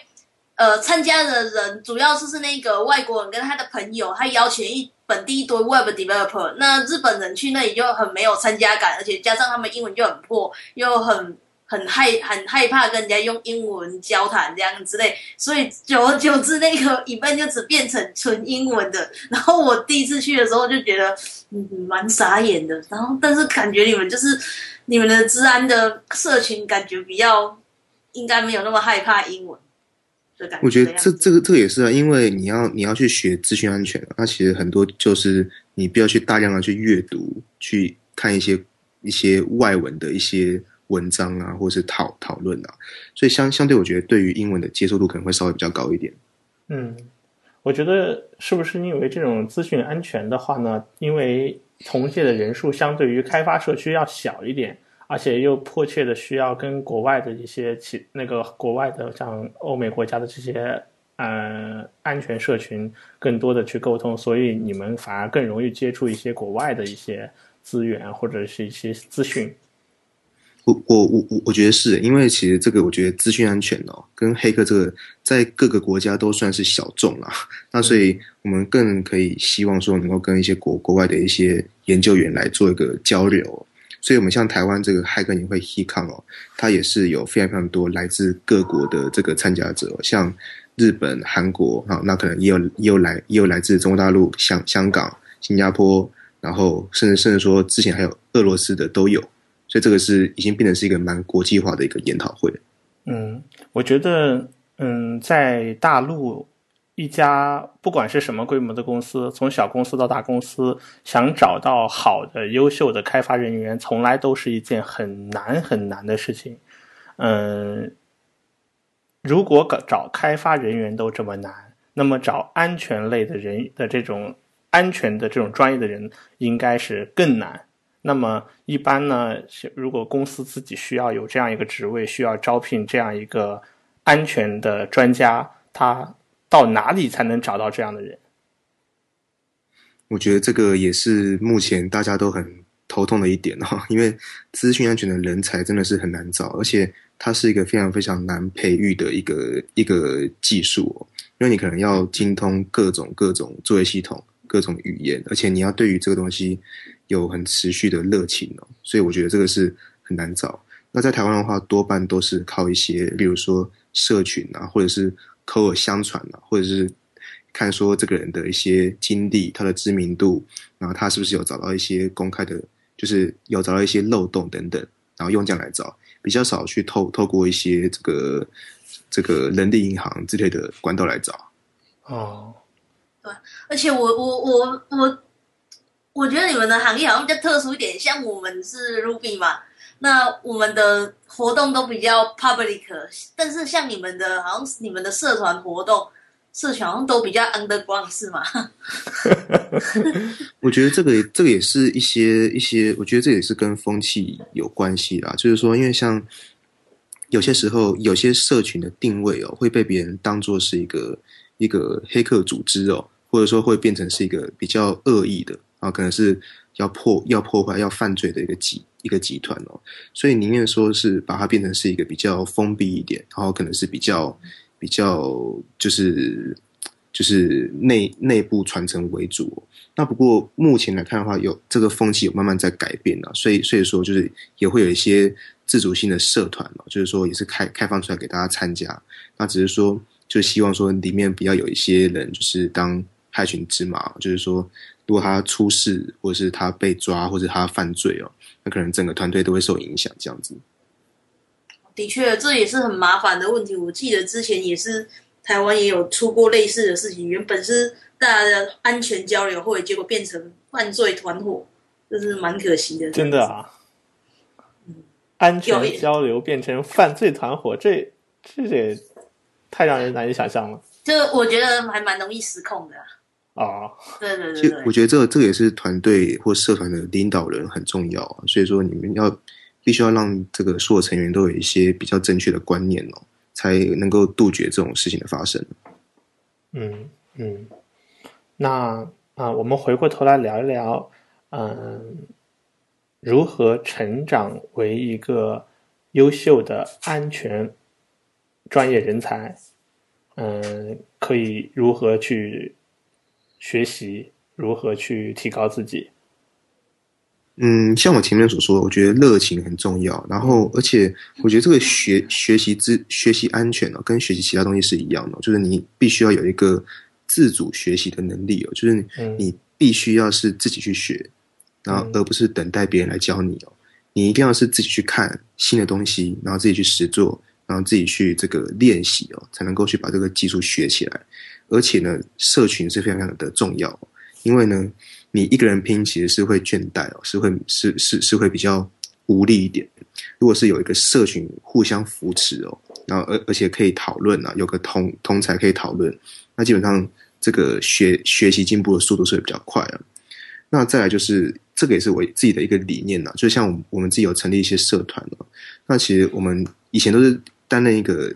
呃，参加的人主要就是那个外国人跟他的朋友，他邀请一本地一堆 Web developer。那日本人去那里就很没有参加感，而且加上他们英文就很破，又很很害很害怕跟人家用英文交谈这样之类，所以久而久之，那个 event 就只变成纯英文的。然后我第一次去的时候就觉得嗯蛮傻眼的，然后但是感觉你们就是你们的治安的社群，感觉比较应该没有那么害怕英文。我觉得这这个这个也是啊，因为你要你要去学资讯安全，那其实很多就是你必要去大量的去阅读，去看一些一些外文的一些文章啊，或者是讨讨论啊，所以相相对我觉得对于英文的接受度可能会稍微比较高一点。嗯，我觉得是不是因为这种资讯安全的话呢？因为同届的人数相对于开发社区要小一点。而且又迫切的需要跟国外的一些其那个国外的像欧美国家的这些呃安全社群更多的去沟通，所以你们反而更容易接触一些国外的一些资源或者是一些资讯。我我我我我觉得是因为其实这个我觉得资讯安全哦跟黑客这个在各个国家都算是小众啦，那所以我们更可以希望说能够跟一些国国外的一些研究员来做一个交流。所以，我们像台湾这个骇客年会 HeCon 哦，它也是有非常非常多来自各国的这个参加者，像日本、韩国啊，那可能也有也有来也有来自中国大陆、香香港、新加坡，然后甚至甚至说之前还有俄罗斯的都有，所以这个是已经变成是一个蛮国际化的一个研讨会。嗯，我觉得，嗯，在大陆。一家不管是什么规模的公司，从小公司到大公司，想找到好的、优秀的开发人员，从来都是一件很难很难的事情。嗯，如果找开发人员都这么难，那么找安全类的人的这种安全的这种专业的人，应该是更难。那么一般呢，如果公司自己需要有这样一个职位，需要招聘这样一个安全的专家，他。到哪里才能找到这样的人？我觉得这个也是目前大家都很头痛的一点哈，因为资讯安全的人才真的是很难找，而且它是一个非常非常难培育的一个一个技术，因为你可能要精通各种各种作业系统、各种语言，而且你要对于这个东西有很持续的热情哦，所以我觉得这个是很难找。那在台湾的话，多半都是靠一些，比如说社群啊，或者是口耳相传啊，或者是看说这个人的一些经历、他的知名度，然后他是不是有找到一些公开的，就是有找到一些漏洞等等，然后用这样来找，比较少去透透过一些这个这个人力银行之类的管道来找。哦，对而且我我我我，我觉得你们的行业好像比较特殊一点，像我们是 Ruby 嘛，那我们的活动都比较 public，但是像你们的，好像你们的社团活动，社群好像都比较 underground 是吗？我觉得这个这个也是一些一些，我觉得这也是跟风气有关系啦。就是说，因为像有些时候，有些社群的定位哦，会被别人当做是一个一个黑客组织哦，或者说会变成是一个比较恶意的啊，可能是要破要破坏要犯罪的一个集一个集团哦。所以宁愿说是把它变成是一个比较封闭一点，然后可能是比较比较就是就是内内部传承为主、那不过目前来看的话，有这个风气有慢慢在改变了，所以所以说就是也会有一些自主性的社团哦，就是说也是开开放出来给大家参加。那只是说，就希望说里面比较有一些人就是当害群之马，就是说如果他出事或者是他被抓或者他犯罪哦，那可能整个团队都会受影响这样子。的确，这也是很麻烦的问题。我记得之前也是台湾也有出过类似的事情，原本是大家的安全交流会，结果变成犯罪团伙，这是蛮可惜的。真的啊，安全交流变成犯罪团伙，这这也太让人难以想象了。这我觉得还蛮容易失控的。哦，对对其对对，实我觉得这个这个也是团队或社团的领导人很重要啊，所以说你们要必须要让这个所有成员都有一些比较正确的观念哦，才能够杜绝这种事情的发生。嗯嗯，那啊、我们回过头来聊一聊，嗯，如何成长为一个优秀的安全专业人才？嗯，可以如何去学习，如何去提高自己？嗯，像我前面所说，我觉得热情很重要。然后，而且我觉得这个学学习之学习安全哦，跟学习其他东西是一样的，就是你必须要有一个自主学习的能力哦，就是你必须要是自己去学，然后嗯而不是等待别人来教你哦。你一定要是自己去看新的东西，然后自己去实做，然后自己去这个练习哦，才能够去把这个技术学起来。而且呢，社群是非常非常的重要，因为呢，你一个人拼其实是会倦怠哦，是会是是是会比较无力一点。如果是有一个社群互相扶持哦，然后而而且可以讨论啊，有个同同才可以讨论，那基本上这个学学习进步的速度是比较快啊。那再来就是这个也是我自己的一个理念呐、就像我们我们自己有成立一些社团哦，那其实我们以前都是担任一个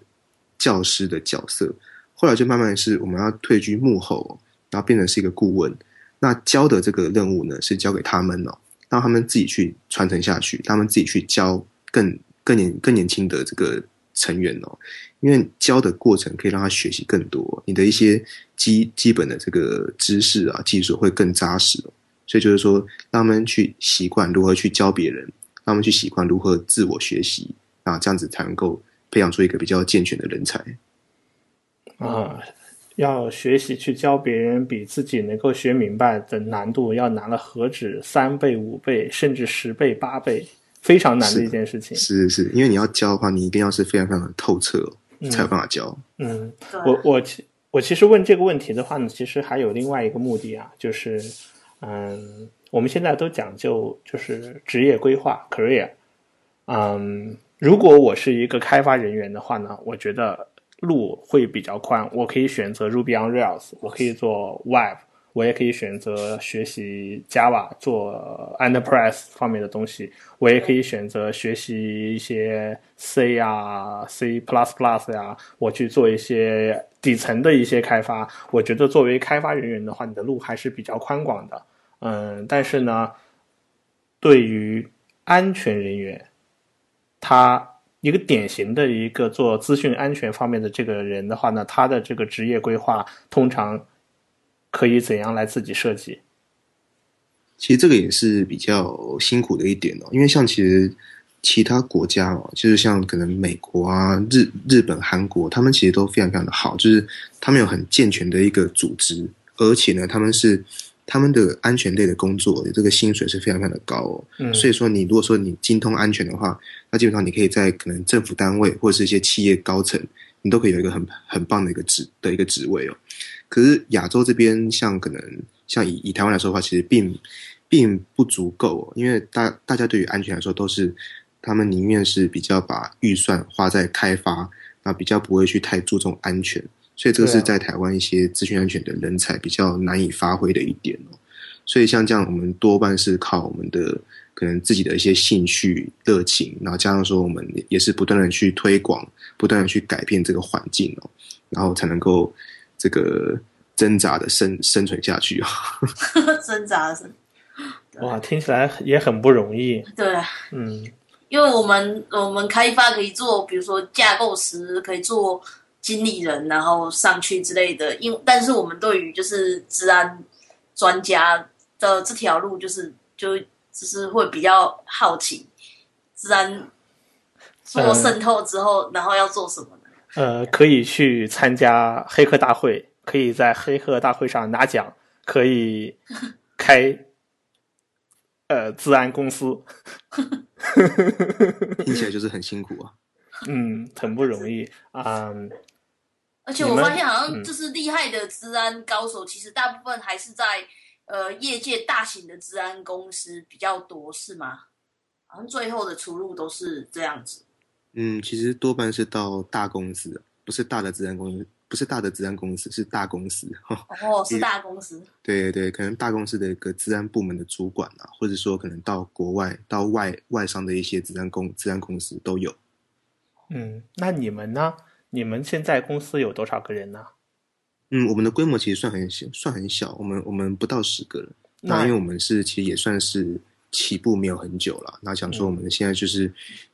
教师的角色，后来就慢慢是我们要退居幕后、然后变成是一个顾问。那教的这个任务呢，是交给他们哦，让他们自己去传承下去，他们自己去教更更年更年轻的这个成员哦，因为教的过程可以让他学习更多，你的一些基基本的这个知识啊技术会更扎实哦，所以就是说，让他们去习惯如何去教别人，让他们去习惯如何自我学习，啊，这样子才能够培养出一个比较健全的人才。啊，要学习去教别人，比自己能够学明白的难度要难了何止三倍、五倍，甚至十倍、八倍，非常难的一件事情。是是是，因为你要教的话，你一定要是非常非常的透彻哦，才有办法教。嗯，我我其我其实问这个问题的话呢，其实还有另外一个目的啊，就是嗯，我们现在都讲究就是职业规划 career，嗯，如果我是一个开发人员的话呢，我觉得路会比较宽，我可以选择 Ruby on Rails，我可以做 Web，我也可以选择学习 Java 做 Enterprise 方面的东西，我也可以选择学习一些 C 啊、C Plus Plus 呀，我去做一些底层的一些开发。我觉得作为开发人员的话，你的路还是比较宽广的。嗯，但是呢，对于安全人员，他一个典型的一个做资讯安全方面的这个人的话呢，他的这个职业规划通常可以怎样来自己设计？其实这个也是比较辛苦的一点哦，因为像其实其他国家哦，就是像可能美国啊、日日本、韩国，他们其实都非常非常的好，就是他们有很健全的一个组织，而且呢，他们是他们的安全类的工作，这个薪水是非常非常的高哦。嗯，所以说，你如果说你精通安全的话，那基本上你可以在可能政府单位或者是一些企业高层，你都可以有一个很很棒的一个职的一个职位哦。可是亚洲这边，像可能像以以台湾来说的话，其实并并不足够、哦，因为大大家对于安全来说都是他们宁愿是比较把预算花在开发，那比较不会去太注重安全，所以这个是在台湾一些资讯安全的人才比较难以发挥的一点哦。所以像这样，我们多半是靠我们的可能自己的一些兴趣热情，然后加上说我们也是不断的去推广，不断的去改变这个环境哦，然后才能够这个挣扎的生生存下去啊、挣扎生，哇，听起来也很不容易。对，嗯因为我们我们开发可以做，比如说架构师，可以做经理人，然后上去之类的。因但是我们对于就是治安专家的这条路，就是就就是会比较好奇，治安做渗透之后，然后要做什么呢？呃，可以去参加黑客大会，可以在黑客大会上拿奖，可以开呃治安公司，听起来就是很辛苦啊。嗯，很不容易啊、嗯而且我发现好像嗯就是厉害的治安高手，其实大部分还是在呃业界大型的治安公司比较多，是吗？好像最后的出路都是这样子。嗯，其实多半是到大公司，不是大的治安公司，不是大的治安公司，是大公司。哦，是大公司。对对对，可能大公司的一个治安部门的主管啊，或者说可能到国外、到外外商的一些治安公治安公司都有。嗯，那你们呢？你们现在公司有多少个人呢？嗯，我们的规模其实算很小，算很小，我们我们不到十个人。那那因为我们是其实也算是起步没有很久了，那想说我们现在就是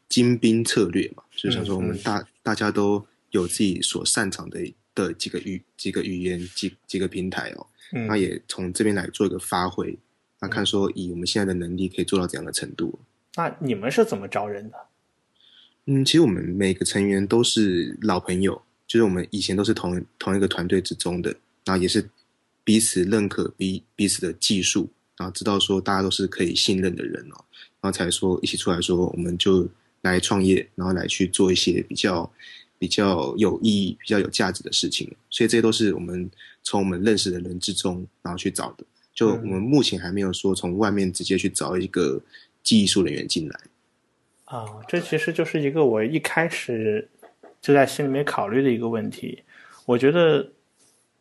精兵策略嘛，就是想说我们嗯大大家都有自己所擅长的的几个语几个语言几几个平台哦，嗯那也从这边来做一个发挥，那看说以我们现在的能力可以做到怎样的程度。那你们是怎么招人的？嗯，其实我们每个成员都是老朋友，就是我们以前都是同同一个团队之中的，然后也是彼此认可彼彼此的技术，然后知道说大家都是可以信任的人哦，然后才说一起出来说我们就来创业，然后来去做一些比较比较有意义、比较有价值的事情。所以这些都是我们从我们认识的人之中，然后去找的。就我们目前还没有说从外面直接去找一个技术人员进来。啊，这其实就是一个我一开始就在心里面考虑的一个问题。我觉得，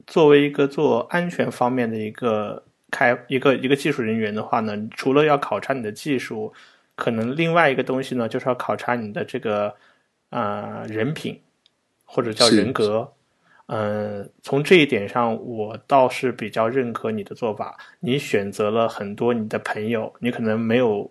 作为一个做安全方面的一个开一个一个技术人员的话呢，除了要考察你的技术，可能另外一个东西呢，就是要考察你的这个呃人品或者叫人格。嗯，从这一点上，我倒是比较认可你的做法。你选择了很多你的朋友，你可能没有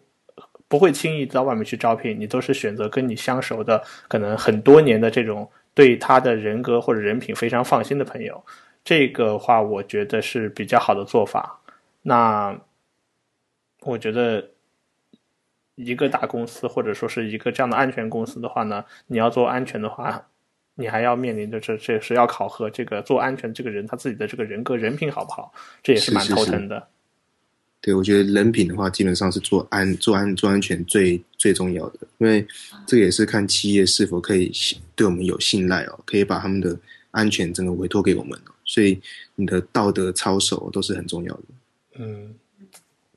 不会轻易到外面去招聘，你都是选择跟你相熟的，可能很多年的这种对他的人格或者人品非常放心的朋友。这个话，我觉得是比较好的做法。那我觉得一个大公司或者说是一个这样的安全公司的话呢，你要做安全的话，你还要面临着这这是要考核这个做安全这个人他自己的这个人格人品好不好，这也是蛮是是是头疼的。对，我觉得人品的话，基本上是做安做安做安全最最重要的，因为这个也是看企业是否可以信对我们有信赖哦，可以把他们的安全整个委托给我们，所以你的道德操守都是很重要的。嗯，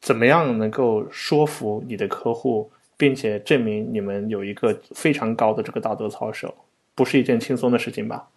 怎么样能够说服你的客户，并且证明你们有一个非常高的这个道德操守，不是一件轻松的事情吧？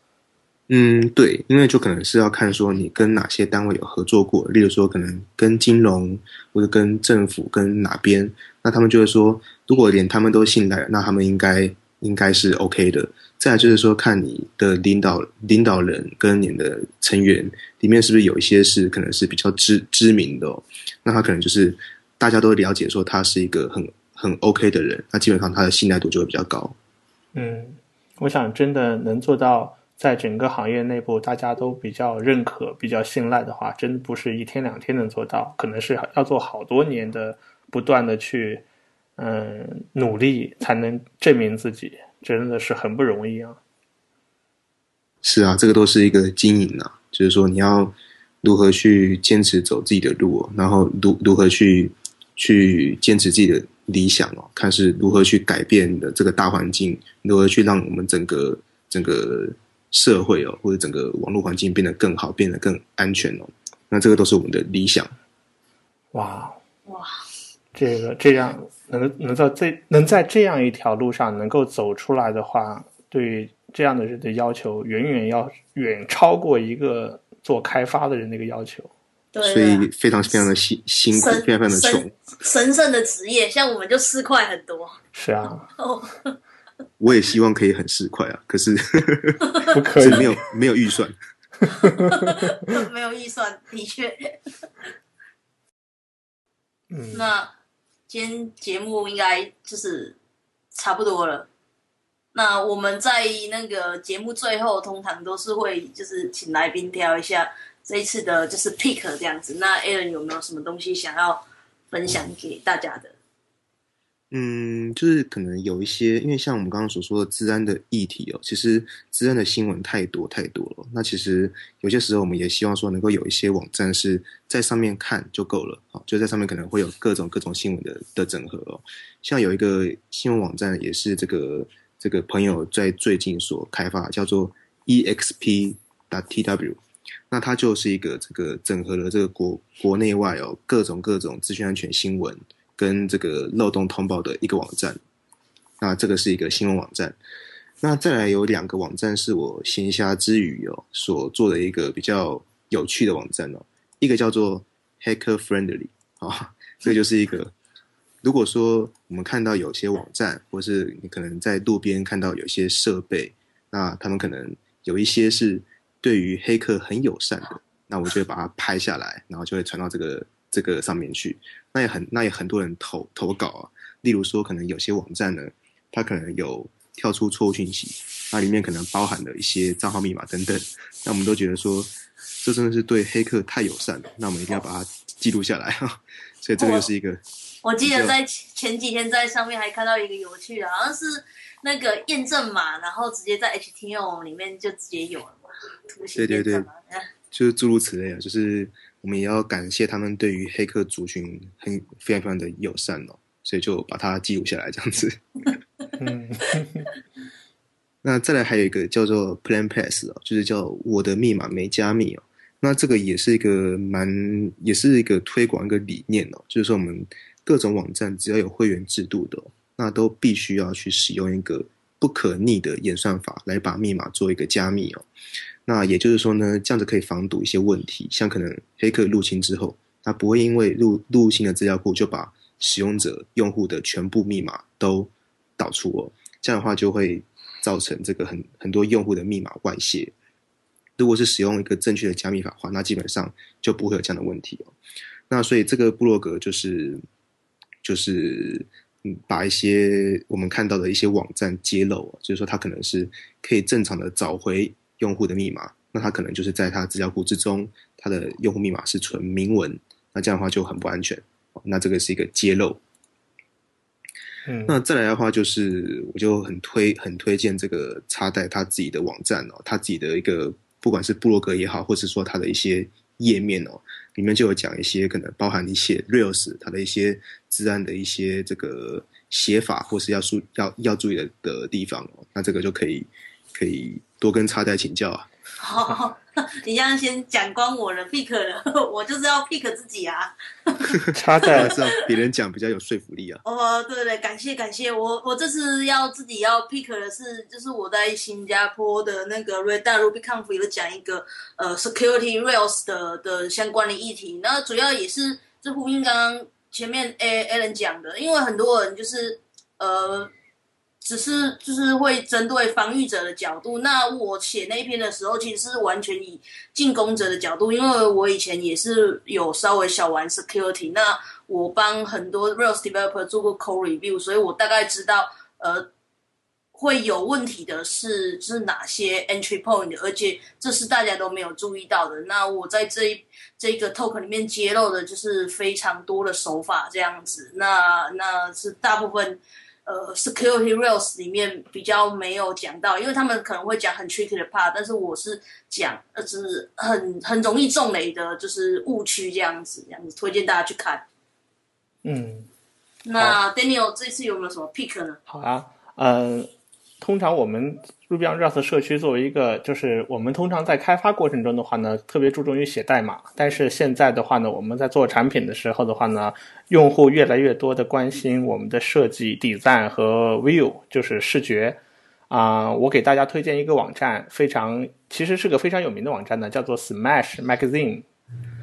嗯，对，因为就可能是要看说你跟哪些单位有合作过，例如说可能跟金融或者跟政府跟哪边，那他们就会说，如果连他们都信赖，那他们应该应该是 OK 的。再就是说，看你的领导领导人跟你的成员里面是不是有一些是可能是比较知知名的、哦，那他可能就是大家都了解说他是一个很很 OK 的人，那基本上他的信赖度就会比较高。嗯，我想真的能做到在整个行业内部大家都比较认可、比较信赖的话，真不是一天两天能做到，可能是要做好多年的，不断的去嗯努力才能证明自己，真的是很不容易啊。是啊，这个都是一个经营啊，就是说你要如何去坚持走自己的路，然后如如何去去坚持自己的理想哦，看是如何去改变的这个大环境，如何去让我们整个整个社会哦，或者整个网络环境变得更好，变得更安全哦。那这个都是我们的理想。哇哇，这个这样能能在这能在这样一条路上能够走出来的话，对。这样的人的要求远远要远超过一个做开发的人的一个要求，对，所以非常非常的辛辛苦，非常非常的穷，神圣的职业，像我们就四块很多。是啊，我也希望可以很市侩啊，可是不可以，没有没有预算，没有预算，的确。嗯，那今天节目应该就是差不多了。那我们在那个节目最后，通常都是会就是请来宾挑一下这一次的就是 pick 这样子。那 Aaron 有没有什么东西想要分享给大家的？嗯，就是可能有一些，因为像我们刚刚所说的治安的议题哦，其实治安的新闻太多太多了。那其实有些时候我们也希望说能够有一些网站是在上面看就够了，好，就在上面可能会有各种各种新闻的的整合哦。像有一个新闻网站也是这个。这个朋友在最近所开发叫做 exp. tw，那它就是一个这个整合了这个国国内外哦各种各种资讯安全新闻跟这个漏洞通报的一个网站。那这个是一个新闻网站。那再来有两个网站是我闲暇之余哦所做的一个比较有趣的网站哦，一个叫做 Hacker Friendly 啊，这就是一个。如果说我们看到有些网站，或是你可能在路边看到有些设备，那他们可能有一些是对于黑客很友善的，那我就会把它拍下来，然后就会传到这个这个上面去。那也很那也很多人投投稿啊，例如说可能有些网站呢，它可能有跳出错误讯息，那里面可能包含了一些账号密码等等，那我们都觉得说这真的是对黑客太友善了，那我们一定要把它记录下来哈。所以这个就是一个。我记得在前几天在上面还看到一个有趣的，好像是那个验证码，然后直接在 HTML 里面就直接有了嘛，图形对对对，就是诸如此类啊，就是我们也要感谢他们对于黑客族群很非常非常的友善哦，所以就把它记录下来这样子。嗯，那再来还有一个叫做 Plan Pass 哦，就是叫我的密码没加密哦，那这个也是一个蛮也是一个推广一个理念哦，就是说我们。各种网站只要有会员制度的，那都必须要去使用一个不可逆的演算法来把密码做一个加密哦。那也就是说呢，这样子可以防堵一些问题，像可能黑客入侵之后，他不会因为入入侵的资料库就把使用者用户的全部密码都导出哦。这样的话就会造成这个很很多用户的密码外泄。如果是使用一个正确的加密法的话，那基本上就不会有这样的问题哦。那所以这个布洛格就是。就是嗯，把一些我们看到的一些网站揭露，就是说它可能是可以正常的找回用户的密码，那它可能就是在它资料库之中，它的用户密码是纯明文，那这样的话就很不安全。那这个是一个揭露。嗯，那再来的话就是，我就很推很推荐这个插袋他自己的网站哦，他自己的一个不管是部落格也好，或是说他的一些页面哦。里面就有讲一些可能包含一些 Rails 它的一些自然的一些这个写法，或是要注要要注意的的地方哦。那这个就可以可以多跟插袋请教啊。好，你这样先讲光我了，pick 了，我就是要 pick 自己啊。插在是让别人讲比较有说服力啊。哦，对对，感谢感谢，我我这次要自己要 pick 的是，就是我在新加坡的那个 Red RubyConf 有讲一个呃 Security Rails 的的相关的议题，那主要也是就呼应刚刚前面 A Alan 讲的，因为很多人就是呃。只是就是会针对防御者的角度，那我写那篇的时候，其实是完全以进攻者的角度，因为我以前也是有稍微小玩 security，那我帮很多 Rails developer 做过 code review，所以我大概知道，呃，会有问题的是是哪些 entry point，而且这是大家都没有注意到的。那我在这一这个 talk 里面揭露的就是非常多的手法这样子。那那是大部分呃 security rules 里面比较没有讲到，因为他们可能会讲很 tricky 的 part，但是我是讲呃是很很容易中雷的，就是误区这样子，这样子推荐大家去看。嗯，那 Daniel 这次有没有什么 pick 呢？好啊，嗯。通常我们 Ruby on Rails 社区作为一个，就是我们通常在开发过程中的话呢，特别注重于写代码。但是现在的话呢，我们在做产品的时候的话呢，用户越来越多的关心我们的设计、design 和 view，就是视觉。啊，我给大家推荐一个网站，非常其实是个非常有名的网站呢，叫做 Smash Magazine。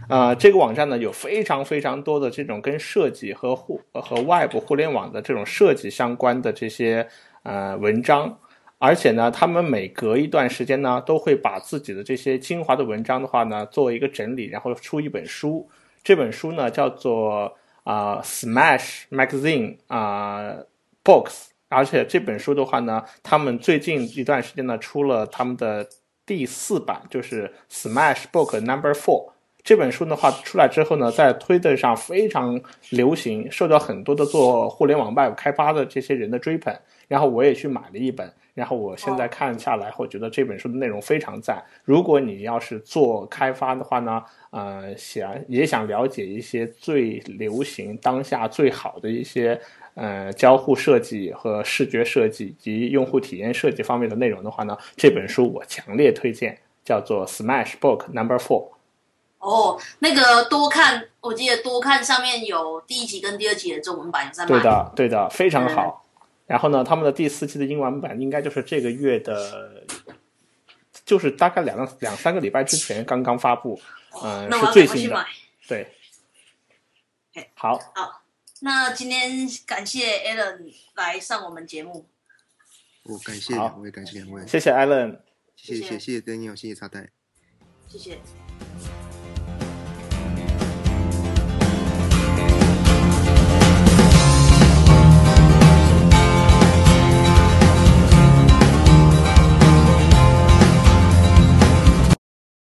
啊，这个网站呢有非常非常多的这种跟设计和互和外部互联网的这种设计相关的这些。呃，文章，而且呢，他们每隔一段时间呢，都会把自己的这些精华的文章的话呢，做一个整理，然后出一本书。这本书呢，叫做啊，Smash Magazine 啊，Books。而且这本书的话呢，他们最近一段时间呢，出了他们的第四版，就是 Smash Book Number Four。这本书的话出来之后呢，在推特上非常流行，受到很多的做互联网 Web 开发的这些人的追捧。然后我也去买了一本，然后我现在看下来，我觉得这本书的内容非常赞。如果你要是做开发的话呢，呃，想也想了解一些最流行、当下最好的一些呃交互设计和视觉设计及用户体验设计方面的内容的话呢，这本书我强烈推荐，叫做 Smash Book Number Four。哦，那个多看，我记得多看上面有第一集跟第二集的中文版在对的，对的，非常好。然后呢，他们的第四期的英文版应该就是这个月的，就是大概两两三个礼拜之前刚刚发布，嗯，是最新的。对，好。好，那今天感谢 Alan 来上我们节目。我感谢两位，感谢两位，谢谢 Alan，谢谢谢谢 Daniel，谢谢插袋，谢谢。